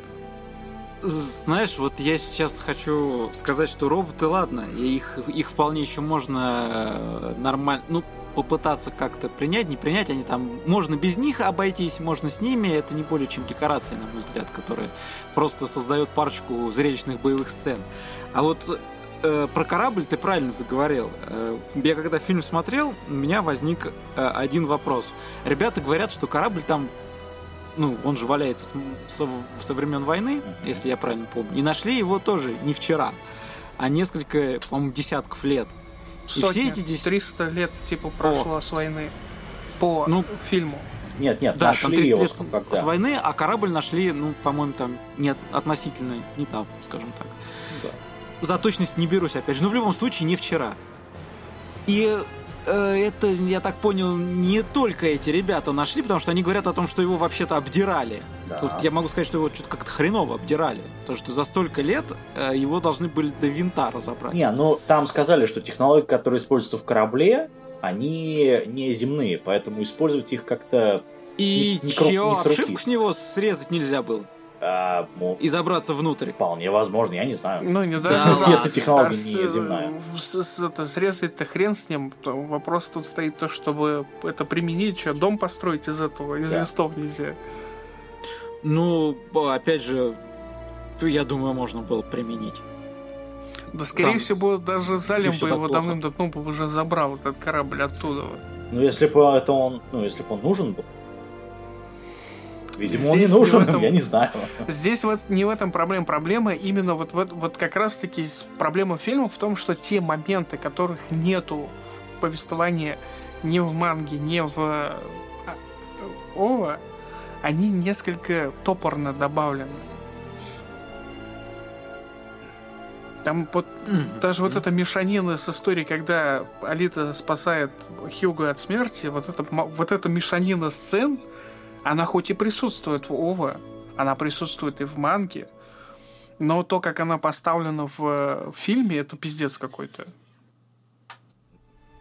знаешь, вот я сейчас хочу сказать, что роботы, ладно, их, их вполне еще можно э, нормально, ну, попытаться как-то принять, не принять, они там, можно без них обойтись, можно с ними, это не более чем декорации, на мой взгляд, которые просто создают парочку зрелищных боевых сцен. А вот э, про корабль ты правильно заговорил. Э, я когда фильм смотрел, у меня возник э, один вопрос. Ребята говорят, что корабль там ну, он же валяется со, со времен войны, если я правильно помню. И нашли его тоже не вчера, а несколько, по-моему, десятков лет. Сотня, и все эти 10... 300 лет, типа, прошло О. с войны по ну, фильму. Нет, нет, да, там 30 лет с, когда? с войны, а корабль нашли, ну, по-моему, там не относительно не там, скажем так. Да. За точность не берусь, опять же. Но в любом случае не вчера. И это, я так понял, не только эти ребята нашли, потому что они говорят о том, что его вообще-то обдирали. Да. Тут я могу сказать, что его что-то как-то хреново обдирали. Потому что за столько лет э, его должны были до винта разобрать. Не, ну там сказали, что технологии, которые используются в корабле, они не земные, поэтому использовать их как-то и не, не, чё, не обшивку с него срезать нельзя было? А, ну, и забраться внутрь. Вполне возможно, я не знаю. Ну, не даже да, если технология а не земная. С, с, это, срезать-то хрен с ним. То вопрос тут стоит то, чтобы это применить, что дом построить из этого, из да. листов нельзя. Ну, опять же, я думаю, можно было применить. Да, скорее Там... всего, даже Залим бы его давным-давно бы уже забрал этот корабль оттуда. Ну, если бы это он, ну, если бы он нужен был, Видимо, здесь он не нужен, не этом, я не знаю. Здесь вот не в этом проблема. Проблема именно вот, вот, вот как раз-таки проблема фильма в том, что те моменты, которых нету в повествовании ни в манге, ни в а, Ова, они несколько топорно добавлены. Там вот mm-hmm. даже вот эта мешанина с историей, когда Алита спасает Хьюга от смерти, вот эта, вот эта мешанина сцен, она хоть и присутствует в ОВА, она присутствует и в манге, но то, как она поставлена в, в фильме, это пиздец какой-то.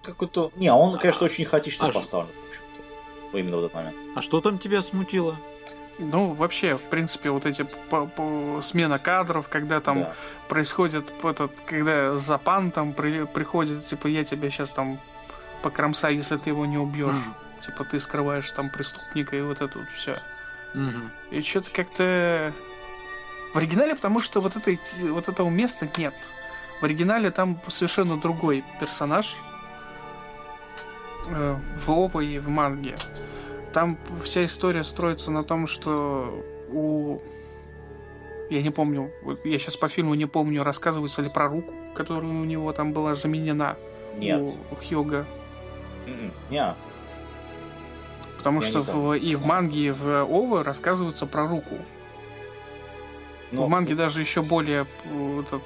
Какой-то... Не, он, конечно, очень хаотично а поставлен, в общем-то. Именно в этот момент. А что там тебя смутило? Ну, вообще, в принципе, вот эти по, по, смена кадров, когда там да. происходит этот, когда Запан там при, приходит, типа, я тебя сейчас там покромсаю, если ты его не убьешь. Mm типа ты скрываешь там преступника и вот это вот все. Угу. И что-то как-то в оригинале, потому что вот этой вот этого места нет. В оригинале там совершенно другой персонаж э, в ОПА и в манге. Там вся история строится на том, что у я не помню, я сейчас по фильму не помню, рассказывается ли про руку, которая у него там была заменена Нет. у Хьюга. М-м, нет. Потому Я что в, и в манге, и в ОВА рассказывается про руку. Но... В манге даже еще более вот это,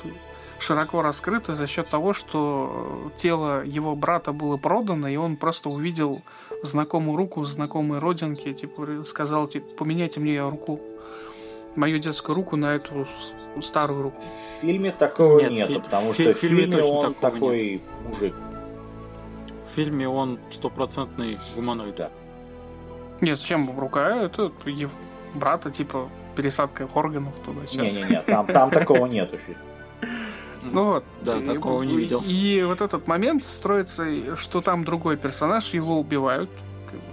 широко раскрыто за счет того, что тело его брата было продано, и он просто увидел знакомую руку, знакомые родинки, типа сказал, типа, поменяйте мне руку, мою детскую руку на эту старую руку. В фильме такого нет, нету, фи- потому что в фильме, фильме он такой нет. мужик. В фильме он стопроцентный гуманоид. Да. Нет, зачем рука? Это брата, типа, пересадка органов туда-сюда. Не-не-не, там, там такого нету. Ну вот. Да, и, такого не видел. И вот этот момент строится, что там другой персонаж, его убивают.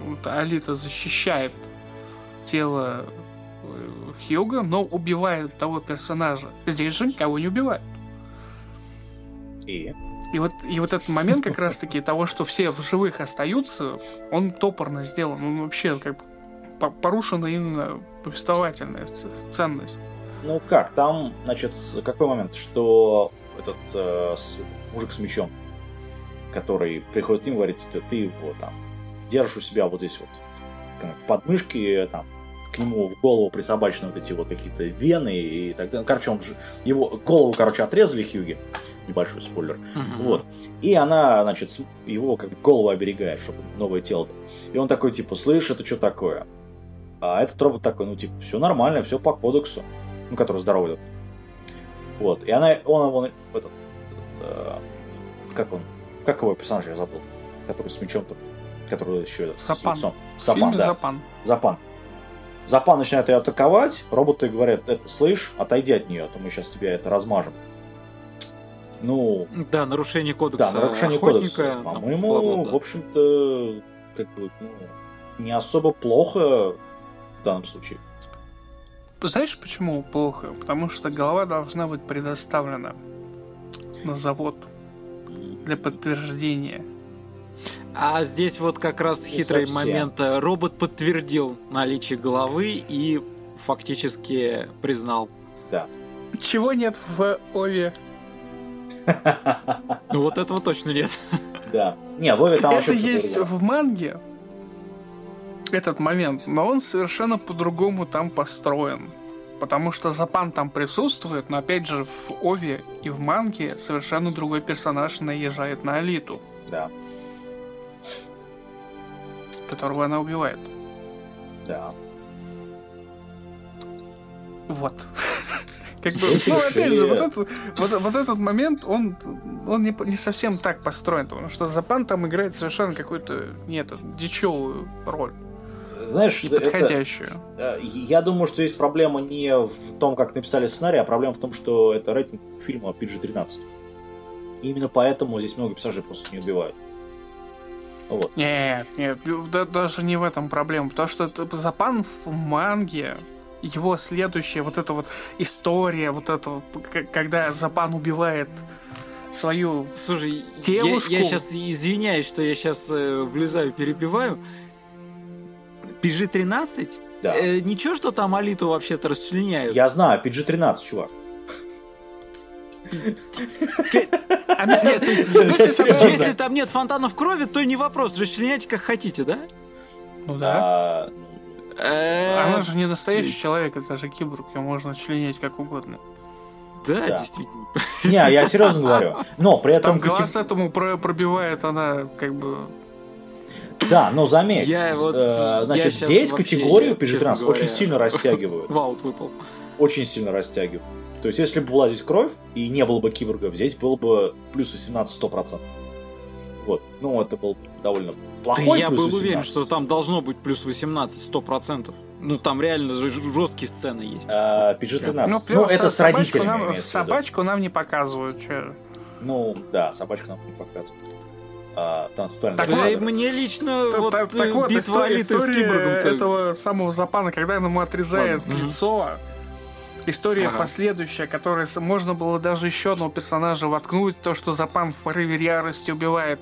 Вот Алита защищает тело э, Хьюга, но убивает того персонажа. Здесь же никого не убивают. И? И вот, и вот этот момент как раз-таки того, что все в живых остаются, он топорно сделан. Он вообще как бы порушена именно повествовательная ценность. Ну как, там, значит, какой момент, что этот э, с, мужик с мечом, который приходит к ним и говорит, ты его там держишь у себя вот здесь вот в подмышке, там, нему в голову присобачены вот эти вот какие-то вены и так далее. Короче, он же, его голову, короче, отрезали Хьюги. Небольшой спойлер. Uh-huh. Вот. И она, значит, его как голову оберегает, чтобы новое тело. И он такой, типа, слышь, это что такое? А этот робот такой, ну, типа, все нормально, все по кодексу. Ну, который здоровый. Вот. И она, он его, этот, этот э, как он, как его персонаж я забыл, который с мечом-то, который еще Запан. с лицом. Запан, да. Запан. Запан. Запан начинает ее атаковать, роботы говорят, это, слышь, отойди от нее, а то мы сейчас тебя это размажем. Ну... Да, нарушение кодекса Да, нарушение охотника, кодекса. По-моему, в общем-то, как бы, ну, не особо плохо в данном случае. Знаешь, почему плохо? Потому что голова должна быть предоставлена на завод для подтверждения. А здесь вот как раз Не хитрый совсем. момент. Робот подтвердил наличие головы и фактически признал. Да. Чего нет в Ове? Ну вот этого точно нет. Да. Не, в Ове там Это есть в манге, этот момент, но он совершенно по-другому там построен. Потому что Запан там присутствует, но опять же в Ове и в манге совершенно другой персонаж наезжает на Алиту. Да. Которого она убивает. Да. Вот. Как бы, ну, опять же, вот, этот, вот, вот этот момент, он, он не, не совсем так построен, потому что Запан там играет совершенно какую-то, нет, дичевую роль знаешь, неподходящую. Это, я думаю, что есть проблема не в том, как написали сценарий, а проблема в том, что это рейтинг фильма PG-13. именно поэтому здесь много персонажей просто не убивают. Вот. Нет, нет, да, даже не в этом проблема, потому что Запан в манге его следующая вот эта вот история, вот это когда Запан убивает свою Слушай, девушку. Я, я сейчас извиняюсь, что я сейчас э, влезаю, перебиваю. PG-13? Да. Э, ничего, что там Алиту вообще-то расчленяют? Я знаю, PG-13, чувак. А, нет, то есть, если, если там нет фонтанов крови, то не вопрос, расчленяйте как хотите, да? Ну да. А, э, Она же не настоящий человек, это же киборг, ее можно членять как угодно. Да, да, действительно. Не, я серьезно говорю. Но при этом... Там глаз этому пробивает она как бы да, но заметь, я вот, э, значит, я здесь категорию PG-13 очень сильно растягивают. Ваут выпал. Очень сильно растягивают. То есть, если бы была здесь кровь и не было бы киборгов, здесь было бы плюс 18 100%. Вот. Ну, это был довольно плохой да я был 18. уверен, что там должно быть плюс 18 100%. Ну, там реально жесткие сцены есть. А, PG-13. Ну, ну это с родителями. Нам, собачку нам не показывают. Че? Ну, да, собачку нам не показывают а, Так, вот, мне лично так, вот, так, так вот, битва история, история этого самого Запана, когда ему отрезает Ладно. лицо, история ага. последующая, которая можно было даже еще одного персонажа воткнуть, то, что Запан в порыве ярости убивает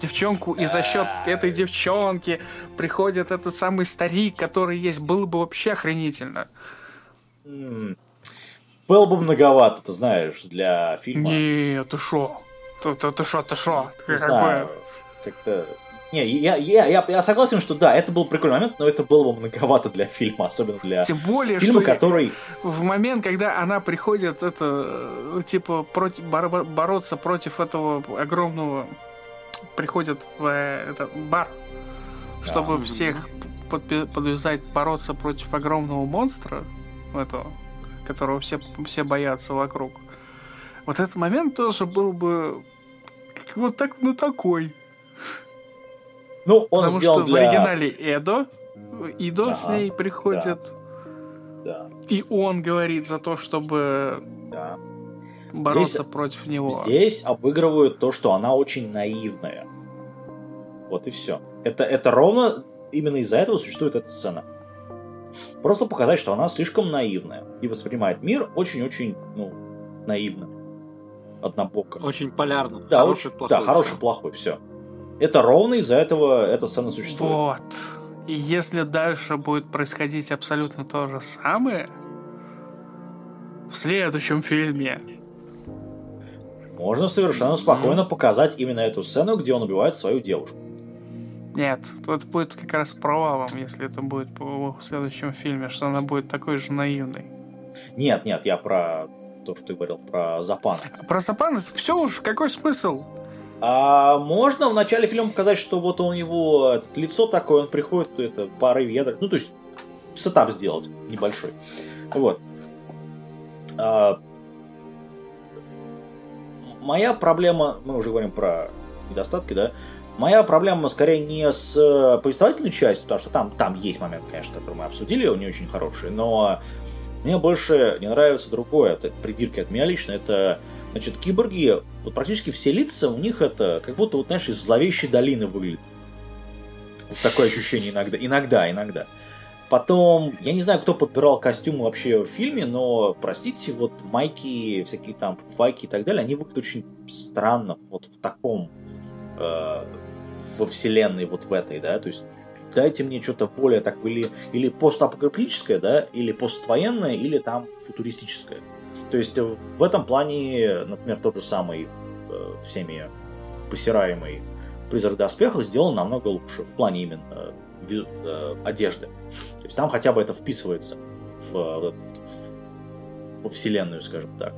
девчонку, и за счет этой девчонки приходит этот самый старик, который есть, было бы вообще охренительно. Было бы многовато, ты знаешь, для фильма. Нет, ты шо? Ты, ты, ты шо, ты шо? Не знаю, как-то... Не, я, я, я, я согласен, что да, это был прикольный момент, но это было бы многовато для фильма, особенно для Тем более, фильма, что который... в момент, когда она приходит, это, э, типа, против, боро- бороться против этого огромного, приходит в э, этот бар, чтобы Да. всех подпи- подвязать, бороться против огромного монстра, этого, которого все, все боятся вокруг. Вот этот момент тоже был бы вот так, ну такой. Ну, он Потому сделан что для... в оригинале Эдо, Идо с Ага, ней приходит, Да, и он говорит за то, чтобы да. бороться Здесь- против него. Здесь обыгрывают то, что она очень наивная. Вот и все. Это, это ровно именно из-за этого существует эта сцена. Просто показать, что она слишком наивная и воспринимает мир очень-очень, ну, наивно. Однобоко. Очень полярно. Да, хороший, очень- плохой. Да, хороший, плохой, все. Это ровно из-за этого эта сцена существует. Вот. И если дальше будет происходить абсолютно то же самое, в следующем фильме, Можно совершенно спокойно показать именно эту сцену, где он убивает свою девушку. нет, то это будет как раз провалом, если это будет в следующем фильме, что она будет такой же наивной. Нет, нет, я про то, что ты говорил, про Запана. Про Сапан все уж, какой смысл? А можно в начале фильма показать, что вот у него это, лицо такое, он приходит, это пары ветра, ну то есть сетап сделать небольшой. Вот. А, моя проблема, мы уже говорим про недостатки, да? Моя проблема скорее не с повествовательной частью, потому что там, там есть момент, конечно, который мы обсудили, он не очень хороший, но мне больше не нравится другое, это придирки от меня лично, это Значит, киборги, вот практически все лица у них это как будто, вот, знаешь, из зловещей долины выглядит. Вот такое ощущение иногда. Иногда, иногда. Потом, я не знаю, кто подбирал костюмы вообще в фильме, но, простите, вот майки, всякие там файки и так далее, они выглядят очень странно вот в таком, э, во вселенной вот в этой, да, то есть дайте мне что-то более так, или, или постапокалиптическое, да, или поствоенное, или там футуристическое. То есть э, в этом плане, например, тот же самый э, всеми посираемый призрак доспехов сделан намного лучше в плане именно э, одежды. То есть там хотя бы это вписывается в, в- во вселенную, скажем так.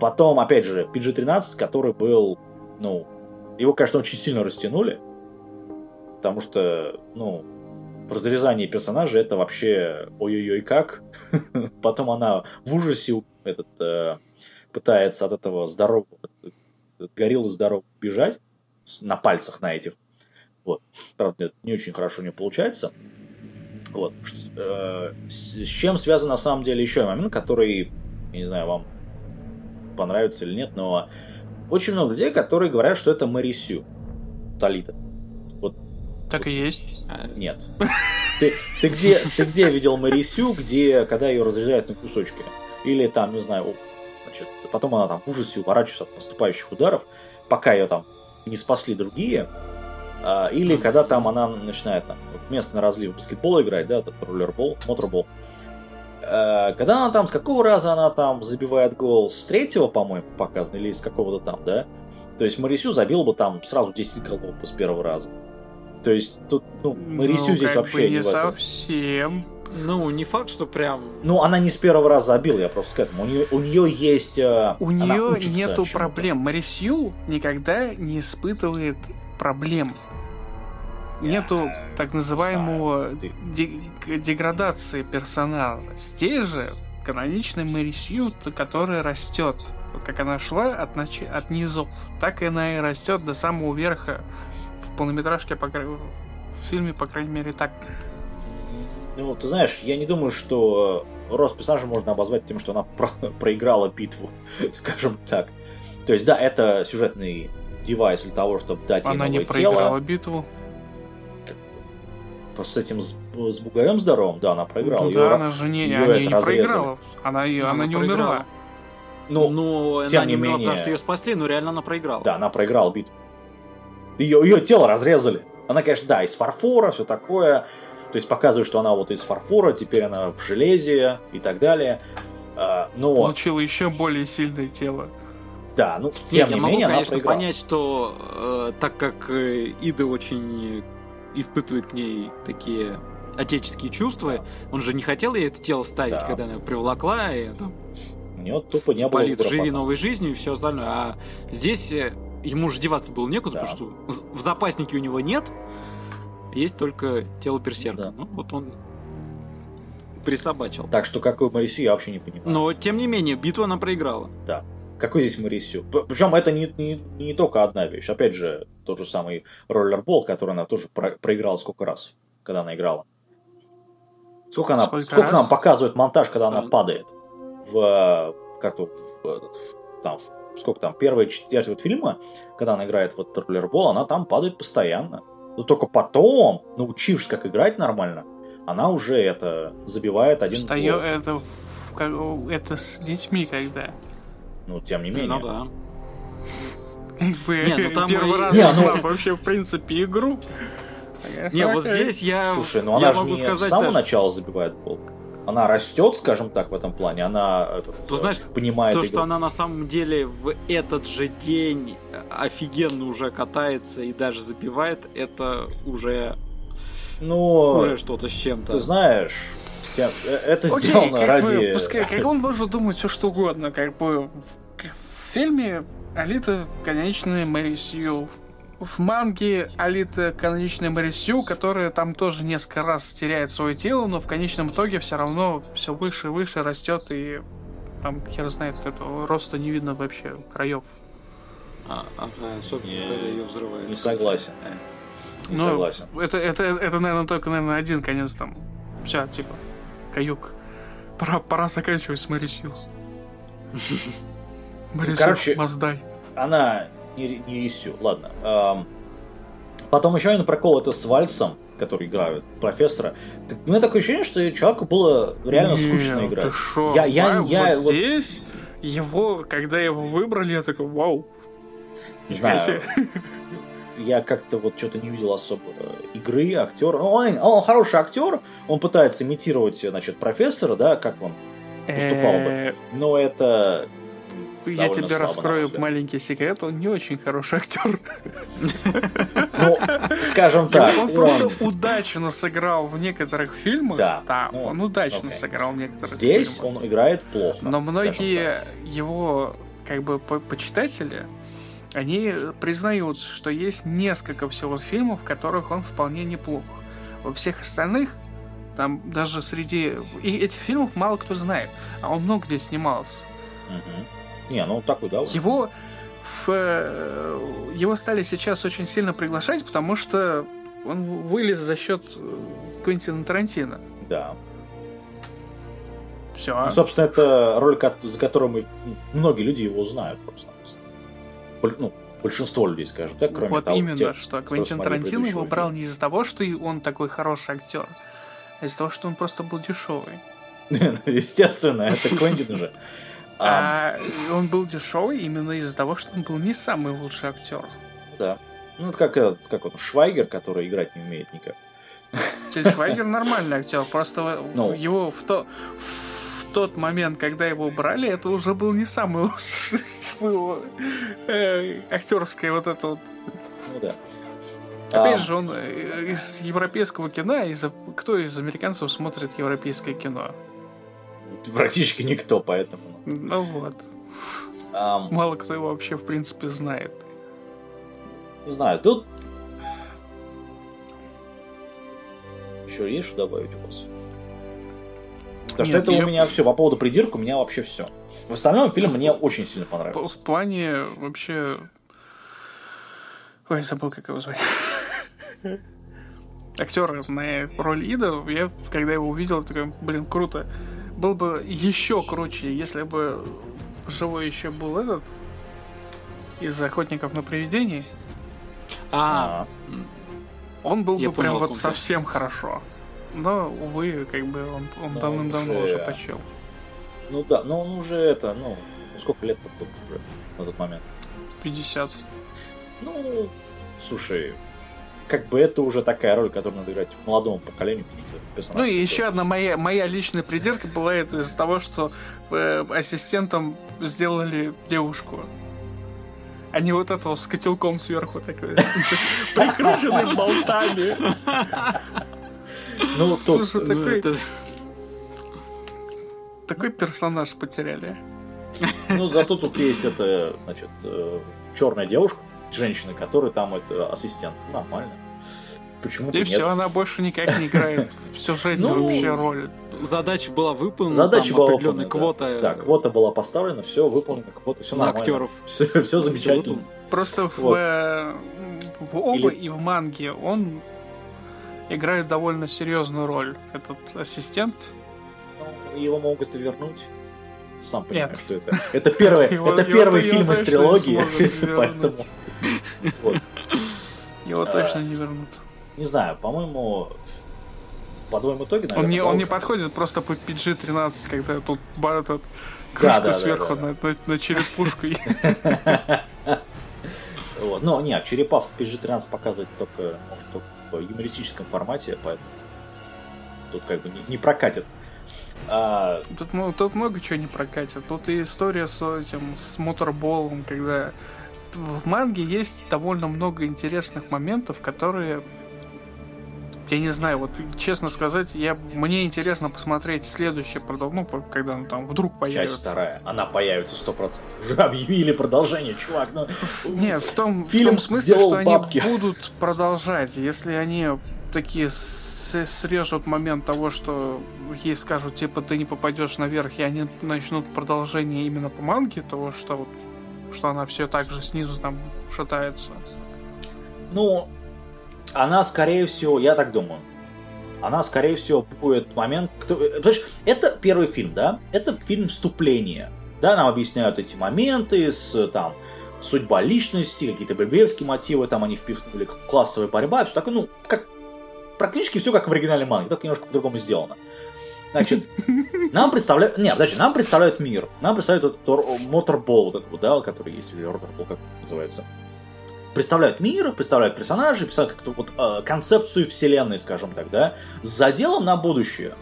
Потом, опять же, PG-13, который был, ну, его, конечно, очень сильно растянули, потому что, ну, разрезание персонажа это вообще ой-ой-ой как. Потом она в ужасе этот, э, пытается от этого здорового, от гориллы здорового бежать на пальцах на этих. Вот. Правда, это не очень хорошо не получается. Вот. Э, с, чем связан на самом деле еще момент, который, я не знаю, вам понравится или нет, но очень много людей, которые говорят, что это Мэри Сью, Талита. Так и есть. Нет. Ты, ты, где, ты где видел Мэри Сью, где, когда ее разрезают на кусочки? Или там, не знаю, значит, потом она там в ужасе уворачивается от поступающих ударов, пока ее там не спасли другие. А, или когда там она начинает там, вместо на разлив баскетбола играть, да, этот роллербол, моторбол. А, когда она там, с какого раза она там забивает гол? С третьего, по-моему, показано, или с какого-то там, да? То есть Марисю забил бы там сразу 10 голов с первого раза. То есть тут, ну, Марисю Ну, здесь вообще бы не не совсем. Ну, не факт, что прям... Ну, она не с первого раза забила, я просто к этому. У нее, у нее есть... э, У она нее нету проблем. Марисью никогда не испытывает проблем. Нету так называемого деградации персонажа. Здесь же каноничный Марисью, которая растет. Вот как она шла от, нач... от низов, так и она и растет до самого верха. В полнометражке, по... в фильме, по крайней мере, так. Ну, ты знаешь, я не думаю, что э, рост персонажа можно обозвать тем, что она про- проиграла битву, скажем так. То есть, да, это сюжетный девайс для того, чтобы дать ей она не новое проиграла тело. битву. Просто с этим с, с бугаем здоровым, да, она проиграла. Ну да, ра- она же не, её она не разрезали. проиграла. Она, ее, Ну, она, она не проиграла. умерла. Ну, Ну, тем она не не умерла, менее. потому что ее спасли, но реально она проиграла. да, она проиграла битву. Ее, ее тело разрезали. Она, конечно, да, из фарфора, все такое. То есть показывает, что она вот из фарфора, теперь она в железе и так далее. А, Но Получила еще более сильное тело. Да, ну, тем не, не я менее, могу, конечно, проиграла. понять, что э, так как э, Ида очень испытывает к ней такие отеческие чувства, он же не хотел ей это тело ставить, Да. когда она его приволокла, и там, У нее тупо не было Полит, живи новой жизнью и все остальное. А здесь э, ему же деваться было некуда, Да. потому что в- в запаснике у него нет, есть только тело берсерка. Да. Ну, вот он присобачил. Так что какой Марисю, я вообще не понимаю. Но, тем не менее, битву она проиграла. Какой здесь Марисю? Причем это не, не, не только одна вещь. Опять же, тот же самый роллербол, который она тоже про- проиграла сколько раз, когда она играла. Сколько, она, Сколько сколько раз? нам показывает монтаж, когда она А. падает в, как в, в- там, в- сколько там, первая четверть вот фильма, когда она играет в этот роллербол, она там падает постоянно. Но только потом, научившись, как играть нормально, она уже это забивает один Встаю, гол. это, в- как- это с детьми, когда. Ну, тем не менее. Ну да. Как бы Не, ну там первый и- раз Не, ну- вообще, в принципе, игру. Не, вот здесь я, Слушай, ну я она же могу не сказать с самого даже, начала забивает гол. Она растет, скажем так, в этом плане. Она этот, Ты знаешь, понимает то, игру. что она на самом деле в этот же день офигенно уже катается и даже запивает, это уже, Ну, уже что-то с чем-то. ты знаешь, э, это Окей, сделано как ради... бы, пускай, как он может думать все что угодно, как бы в фильме Алита конечная Мэри Сью. В манге Алита каноничная Мэри Сью, которая там тоже несколько раз теряет свое тело, но в конечном итоге все равно все выше и выше растет, и там хер знает, этого роста не видно вообще краев. А, ага, особенно, Не- когда ее взрывают. не согласен. Не Ну, согласен. Это, это, это, наверное, только, наверное, один конец там. Все, типа, каюк. Пора, пора заканчивать с Мэри Сью. Мэри Сью, короче, Маздай. Она не, не Рисю, ладно. Ам, потом еще один прокол это с Вальсом, который играют профессора. Так, у меня такое ощущение, что человеку было реально скучно играть. Ты шо? Я- я- Вау, я вот вот- здесь его, когда его выбрали, я такой, вау. Не знаю, я как-то вот что-то не увидел особо э, игры, актера. Ну, Он, он хороший актер, он пытается имитировать, значит, профессора, да, как он выступал бы. Э, Но это Я тебе раскрою маленький секрет, он не очень хороший актер. Ну, скажем так, он просто удачно сыграл в некоторых фильмах. Да, ну, он удачно сыграл в некоторых здесь фильмах. он играет плохо. Но многие его как бы по- почитатели, они признаются, что есть несколько всего фильмов, в которых он вполне неплох. Во всех остальных, там даже среди и этих фильмов мало кто знает, а он много где снимался. так. Не, ну такой, да. Его в, э, его стали сейчас очень сильно приглашать, потому что он вылез за счет э, Квентина Тарантино. Да. Все. Ну, собственно, это роль, ко- за которую мы, многие люди его знают просто. Ну, большинство людей, скажем так, кроме вот того, именно, тех, что Квентин Тарантино его брал не из-за того, что он такой хороший актер, а из-за того, что он просто был дешевый. Естественно, это Квентин уже. А, А он был дешевый именно из-за того, что он был не самый лучший актер. Да. Ну, это как, этот, как он, Швайгер, который играть не умеет никак. Швайгер нормальный актер, просто Ну. его в, то, в тот момент, когда его брали, это уже был не самый лучший его э, актерское вот это вот. Ну да. Опять А, же, он э, из европейского кино, из кто из американцев смотрит европейское кино? Практически никто, поэтому. Ну вот. ам, Мало кто его вообще, в принципе, знает. не знаю, тут... Еще есть что добавить у вас? Потому что Нет, это я- у меня все. По поводу придирка у меня вообще все. В остальном фильм мне очень сильно понравился. В плане вообще... Ой, забыл, как его звать. Актер на роль Ида, я, когда его увидел, такой, блин, круто. Был бы еще круче, если бы живой еще был этот из охотников на привидений. А, А, Он был Я бы понял, прям вот совсем хорошо. Но, увы, как бы он, он Ну, давным-давно уже- уже почел. ну да, но он уже это, ну, сколько лет уже на тот момент? 50. Ну, слушай, как бы это уже такая роль, которую надо играть молодому поколению, потому что персонаж... Ну и еще одна моя, моя личная придирка была это из-за того, что э, ассистентом сделали девушку. а не вот этого с котелком сверху такой, прикрученный болтами. Ну, тут... Слушай, такой... Такой персонаж потеряли. Ну, зато тут есть это, значит, э, черная девушка, женщина, которая там это ассистент. Нормально. Почему И все, она больше никак не играет в сюжете Ну, вообще роль. Задача была выполнена, Задача там была определенная выполнена, квота Да. да, квота была поставлена, все выполнено, квота, все на нормально. актеров. Все, все замечательно. Просто в, Вот. э, в оба Или- и в манге он играет довольно серьезную роль. Этот ассистент. Ну, его могут и вернуть. Сам понимаешь, Нет. что это. Это, первое, Его- это его- первый его фильм из трилогии, поэтому... Вот. Его А, точно не вернут. Не знаю, по-моему, подводим итоги, наверное. Он не, да, он не подходит просто по PG-13, когда тут ба- этот, Да, крышка да, да, сверху да, на, на- на черепушку. Вот. Но нет, черепа в PG-13 показывать только, может, только в юмористическом формате, поэтому тут как бы не, не прокатит. А, Тут, мо- тут много чего не прокатит. Тут и история с этим, с моторболом, когда в манге есть довольно много интересных моментов, которые я не знаю, вот честно сказать, я, мне интересно посмотреть следующее продол- ну, когда он там вдруг часть появится. вторая, она появится 100%. Уже объявили продолжение, чувак. Ну, Нет, в том, в Фильм том смысле, что они бабки. будут продолжать. Если они такие срежут момент того, что ей скажут, типа, ты не попадешь наверх, и они начнут продолжение именно по манге, того, что вот что она все так же снизу там шатается. Ну, она, скорее всего, я так думаю, она, скорее всего, будет момент... э, Понимаешь, это первый фильм, да? Это фильм вступления. Да, нам объясняют эти моменты с там судьба личности, какие-то бельбеевские мотивы, там они впихнули классовая борьба, все такое, ну, как практически все как в оригинале манги, только немножко по-другому сделано. Значит, нам представляют... Не, подожди, нам представляют мир. Нам представляют этот тор- моторбол, вот этот да, который есть, или как называется представляют мир, представляют персонажей, представляют как-то вот э, концепцию вселенной, скажем так, да, с заделом на будущее.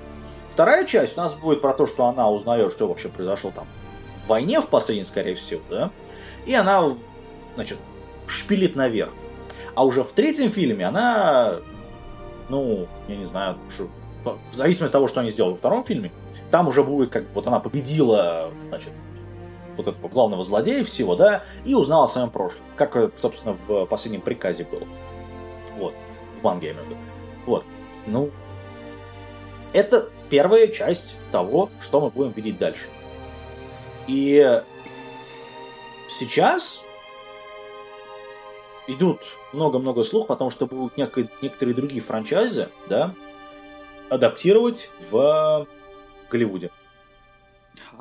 Вторая часть у нас будет про то, что она узнает, что вообще произошло там в войне в последней, скорее всего, да, и она, значит, шпилит наверх. А уже в третьем фильме она, ну, я не знаю, что- в зависимости от того, что они сделали во втором фильме, там уже будет как вот она победила, значит, вот этого главного злодея всего, да, и узнала о своем прошлом. Как, это, собственно, в последнем приказе было. Вот. В манге, я имею в виду. Вот. Ну, это первая часть того, что мы будем видеть дальше. И сейчас идут много-много слухов о том, что будут неко- некоторые другие франчайзы, да, адаптировать в Голливуде.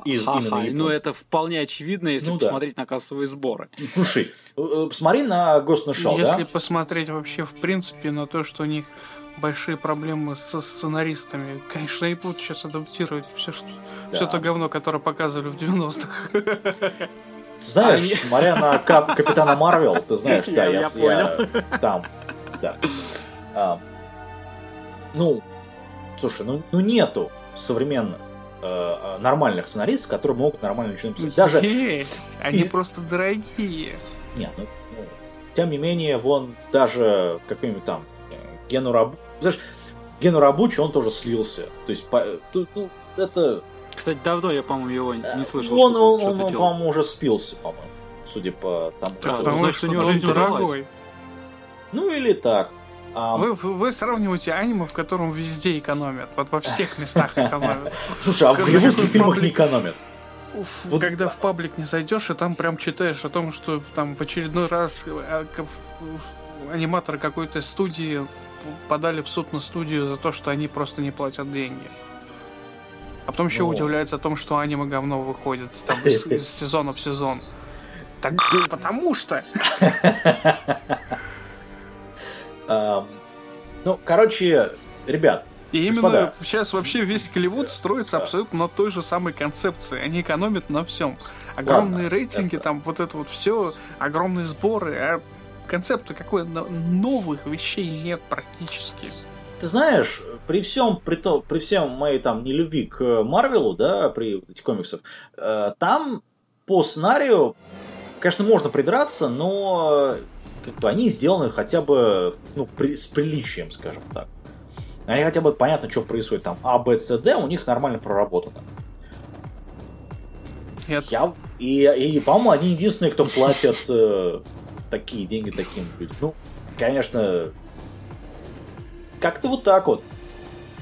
Из Ха-ха, именно Японии. Ну, это вполне очевидно, если Ну да. посмотреть на кассовые сборы. Слушай, э, э, посмотри на Ghost in Shell, Если да? посмотреть вообще в принципе на то, что у них большие проблемы со сценаристами, конечно, и будут сейчас адаптировать все, что, Да. все то говно, которое показывали в 90-х. Ты знаешь, Они- смотря на Кап- Капитана Марвел, ты знаешь, да, Я- я, я я там, да. А, ну, слушай, ну, ну нету современных э, э, нормальных сценаристов, которые могут нормально ничего написать. Даже, Есть! Они И- просто дорогие. нет, ну, ну, тем не менее, вон даже какой-нибудь там э, Гену Рабу... Знаешь, Гену Рабучи, он тоже слился. То есть, по- ну, это... Кстати, давно я, по-моему, его не слышал, он, что он, он, он, по-моему, уже спился, по-моему. Судя по тому, Да, что- Потому значит, что у него жизнь дорогой. Ну или так. А, Вы, вы, сравниваете аниме, в котором везде экономят. Вот во всех местах экономят. Слушай, а в голливудских фильмах не экономят. Вот- Когда в паблик не зайдешь, и там прям читаешь о том, что там в очередной раз э, к- аниматоры какой-то студии подали в суд на студию за то, что они просто не платят деньги. А потом еще удивляются о том, что аниме говно выходит там из, из сезона в сезон. Так потому что А, ну, короче, ребят, И именно Господа. сейчас вообще весь Голливуд строится Да. абсолютно на той же самой концепции. Они экономят на всем. Огромные Ладно, рейтинги, это- там вот это вот все, огромные сборы, а концепта какой но- новых вещей нет практически. ты знаешь, при всем, при, то, при всем моей там нелюбви к Марвелу, да, при вот этих комиксах, э, там по сценарию конечно, можно придраться, но они сделаны хотя бы ну, при, с приличием, скажем так. Они хотя бы понятно, что происходит там. А, Б, С, Д у них нормально проработано. Нет. Я, и, и, по-моему, они единственные, кто платят э, такие деньги таким людям. Ну, конечно, как-то вот так вот.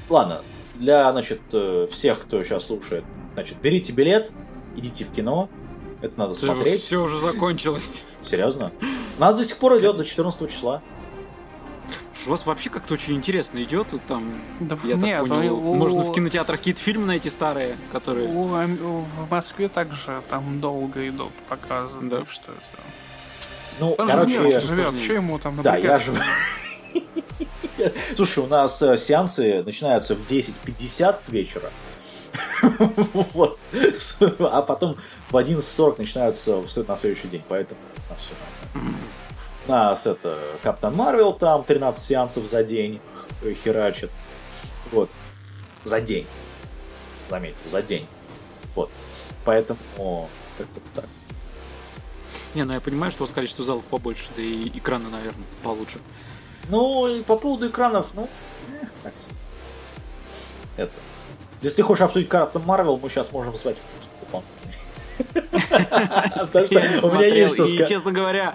Ладно, для, значит, э, всех, кто сейчас слушает, значит, берите билет, идите в кино, это надо Все, смотреть. все уже закончилось. Серьезно? У нас до сих пор идет до 14 числа. У вас вообще как-то очень интересно идет. Там, Да я нет, так понял, у- можно в кинотеатрах какие-то фильмы найти старые, которые... У- в Москве также там долго идут показы. Да. так что это... Ну, Он короче, сложнее. живет, что ему там да, я же... Слушай, у нас э, сеансы начинаются в 10.50 вечера. Вот. А потом в 11.40 начинаются в с- на следующий день, поэтому у нас все. У нас это Капитан Марвел, там 13 сеансов за день херачит. Вот. За день. Заметьте, за день. Вот. Поэтому как-то так. Не, ну я понимаю, что у вас количество залов побольше, да и экраны, наверное, получше. Ну, и по поводу экранов, ну, э, так себе. Это. Если ты хочешь обсудить Капитан Марвел, мы сейчас можем звать. Потому что не у меня есть что сказать. честно говоря,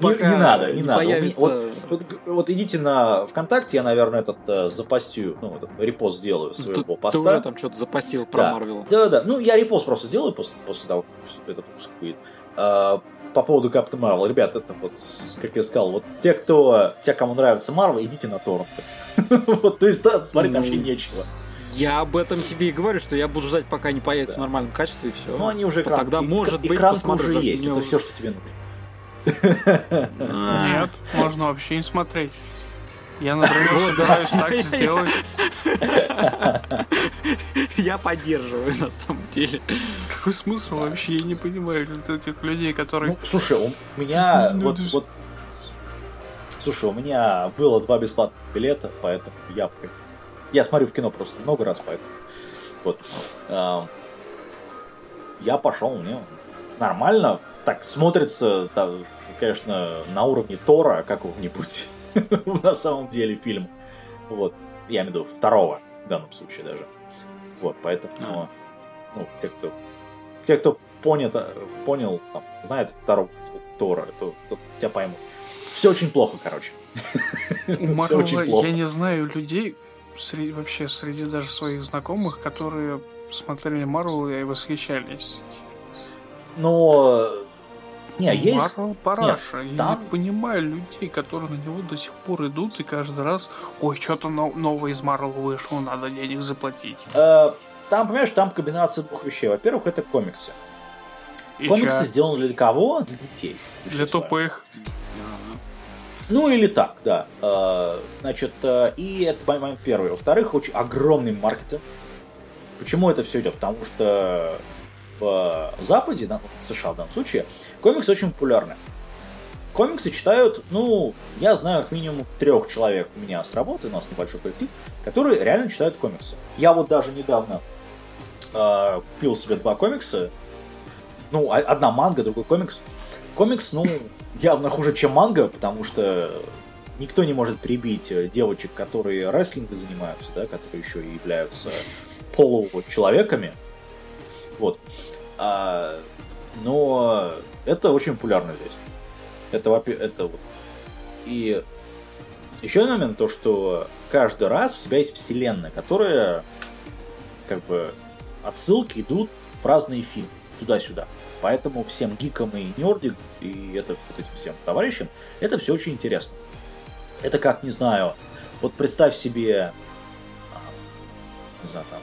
Не пока не надо, не надо. У меня- появится... Вот, вот- вот идите на ВКонтакте, я, наверное, этот э, запостю, ну, этот репост сделаю Ты, своего ты поста. уже там что-то запостил про Да. Марвел. Да, да. Ну, я репост просто сделаю после, после того, как этот выпуск будет. А, по поводу Капитан Марвел, ребят, это вот, как я сказал, вот те, кто, те, кому нравится Марвел, идите на торренты. Вот, то есть, да, смотреть Ну, вообще нечего. Я об этом тебе и говорю, что я буду ждать, пока не появится в нормальном качестве, и все. Ну, они уже экран, Тогда, и- может быть, экранка посмотрю, уже есть, это уже- все, что тебе нужно. Нет, можно вообще не смотреть. Я, например, собираюсь да. так сделать. Я поддерживаю, на самом деле. Какой смысл вообще? Я не понимаю этих людей, которые... Ну, слушай, у меня вот- Слушай, у меня было два бесплатных билета, поэтому я... Я смотрю в кино просто много раз, поэтому... Вот. Ам, Я пошел, мне нормально. Так, смотрится, там, конечно, на уровне Тора какого-нибудь. На самом деле фильм. Вот. Я имею в виду второго в данном случае даже. Вот, поэтому... Ну, те, кто... Те, кто понял, понял там, знает второго Тора, то, то тебя поймут. Все очень плохо, короче. У Марвела я не знаю людей, среди, вообще среди даже своих знакомых, которые смотрели Марвел и восхищались. Но... Не, есть... Марвел параша. Я там- не понимаю людей, которые на него до сих пор идут и каждый раз, ой, что-то новое из Марвел вышло, надо денег заплатить. э, там, понимаешь, там комбинация двух вещей. Во-первых, это комиксы. И комиксы чё? сделаны для кого? Для детей. Для тупых. Ну или так, да. Э, Значит, э, и это момент первый. Во-вторых, очень огромный маркетинг. Почему это все идет? Потому что в Западе, в США в данном случае, комиксы очень популярны. Комиксы читают, ну, я знаю как минимум трех человек у меня с работы, у нас небольшой коллектив, которые реально читают комиксы. Я вот даже недавно э, купил себе два комикса. Ну, одна манга, другой комикс. Комикс, ну, явно хуже, чем манга, потому что никто не может прибить э, девочек, которые рестлингом занимаются, да, которые еще и являются получеловеками. Вот. А, но это очень популярно здесь. Это, это вот. И еще один момент, то, что каждый раз у тебя есть вселенная, которая как бы отсылки идут в разные фильмы, туда-сюда. Поэтому всем гикам и нердик, и это, вот этим всем товарищам, это все очень интересно. Это как, не знаю, вот представь себе, а, не знаю, там,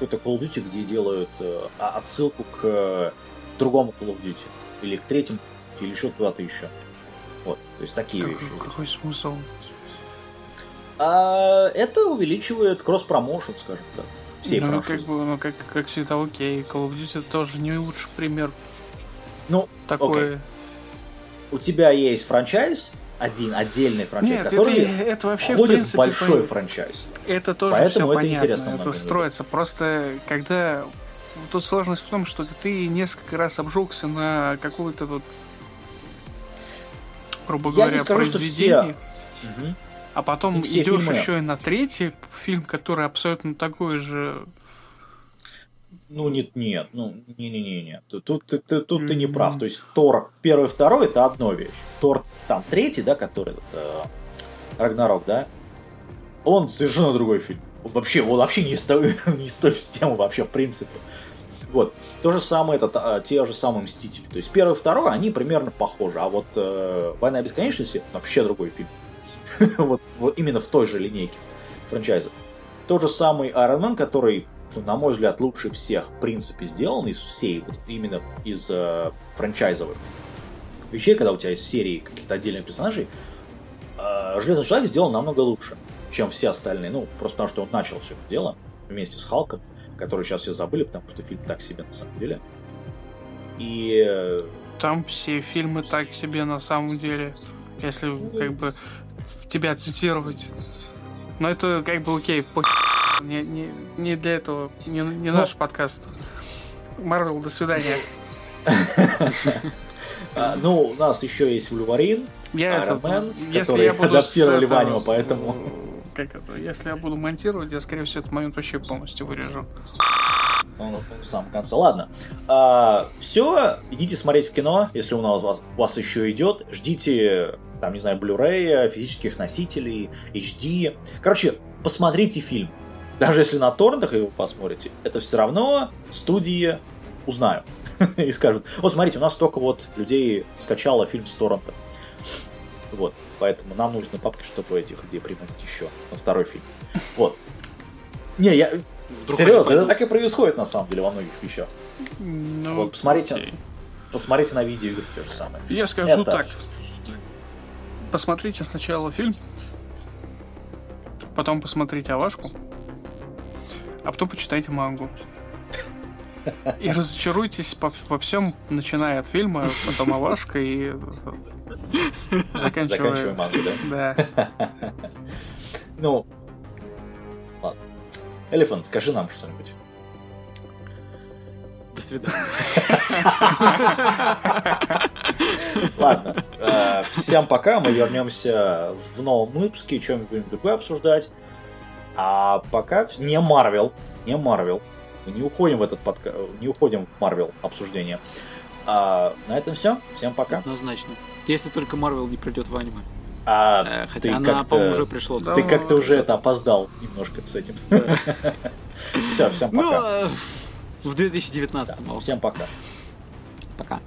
какой-то Call of Duty, где делают э, а- отсылку к э, другому Call of Duty, или к третьему, или еще куда-то еще. Вот, то есть такие Какой, вещи. какой смысл? А это увеличивает кросс-промоушен, скажем так, всей ну, франшизы. как бы, ну, как, как всегда, окей. Call of Duty тоже не лучший пример. Ну, Такое. у тебя есть франчайз, один отдельный франчайз, Нет, который это, это вообще, в входит принципе, в большой пон- франчайз. Это тоже Поэтому все это понятно, интересно, это много строится. Просто когда тут сложность в том, что ты несколько раз обжегся на какую-то вот грубо Я говоря, скажу, что произведений. все. А потом идешь еще и на третий фильм, который абсолютно такой же. Ну, нет, нет, ну, не-не-не-не. Тут, тут, ты- ты- тут ты не прав. То есть Тор первый, второй это одно вещь. Тор там третий, да, который вот, э, Рагнарок, да, он совершенно другой фильм. Он вообще, он вообще не с той, не с той системы вообще, в принципе. Вот. То же самое, это та- те же самые Мстители. То есть первый, второй, они примерно похожи. А вот э, Война бесконечности вообще другой фильм. вот, вот именно в той же линейке франчайза. Тот же самый Iron Man, который, ну, на мой взгляд, лучше всех, в принципе, сделан из всей, вот именно из э, франчайзовых вещей, когда у тебя есть серии каких-то отдельных персонажей, э, Железный Человек сделан намного лучше, чем все остальные. Ну, просто потому что он начал все это дело вместе с Халком, который сейчас все забыли, потому что фильм так себе на самом деле. И э, Там все фильмы так себе на самом деле, если как бы тебя цитировать. Но это как бы окей, по... не, не, не для этого, не, не Ну. наш подкаст. Марвел, до свидания. а, ну, у нас еще есть Вульварин, Я Iron это, Man, если который я буду с адаптировали этого, аниме, поэтому- Как это, если я буду монтировать, я, скорее всего, этот момент вообще полностью вырежу. Ну, в самом конце. Ладно. все, идите смотреть в кино, если у нас у вас, у вас еще идет. Ждите, там, не знаю, Blu-ray, физических носителей, HD. Короче, посмотрите фильм. Даже если на торрентах его посмотрите, это все равно студии узнают. И скажут, вот смотрите, у нас столько вот людей скачало фильм с торрента. Вот, поэтому нам нужны папки, чтобы этих людей приманить еще на второй фильм. Вот. Не, я, Вдруг Серьезно, это так и происходит на самом деле во многих вещах. Ну, Вот, посмотрите. окей. Посмотрите на видеоигры те же самые. Я скажу Это- так. Посмотрите сначала фильм, потом посмотрите Авашку, а потом почитайте мангу. И разочаруйтесь по- во всем, начиная от фильма, потом Авашка и заканчивая... Мангу, да? Да. Ну, ладно. Элефант, скажи нам что-нибудь. До свидания. Ладно. э, Всем пока. Мы вернемся в новом выпуске, чем-нибудь будем другое обсуждать. А пока не Марвел. Не Марвел. Мы не уходим в этот подка... не уходим в Марвел обсуждение. А на этом все. Всем пока. Однозначно. Если только Марвел не придет в аниме. А Э, ты Хотя она, по-моему, уже пришло. Да. Ты как-то уже это опоздал немножко с этим. Все, всем Ну, пока. э, в 2019 Да, мало. Всем пока. Пока.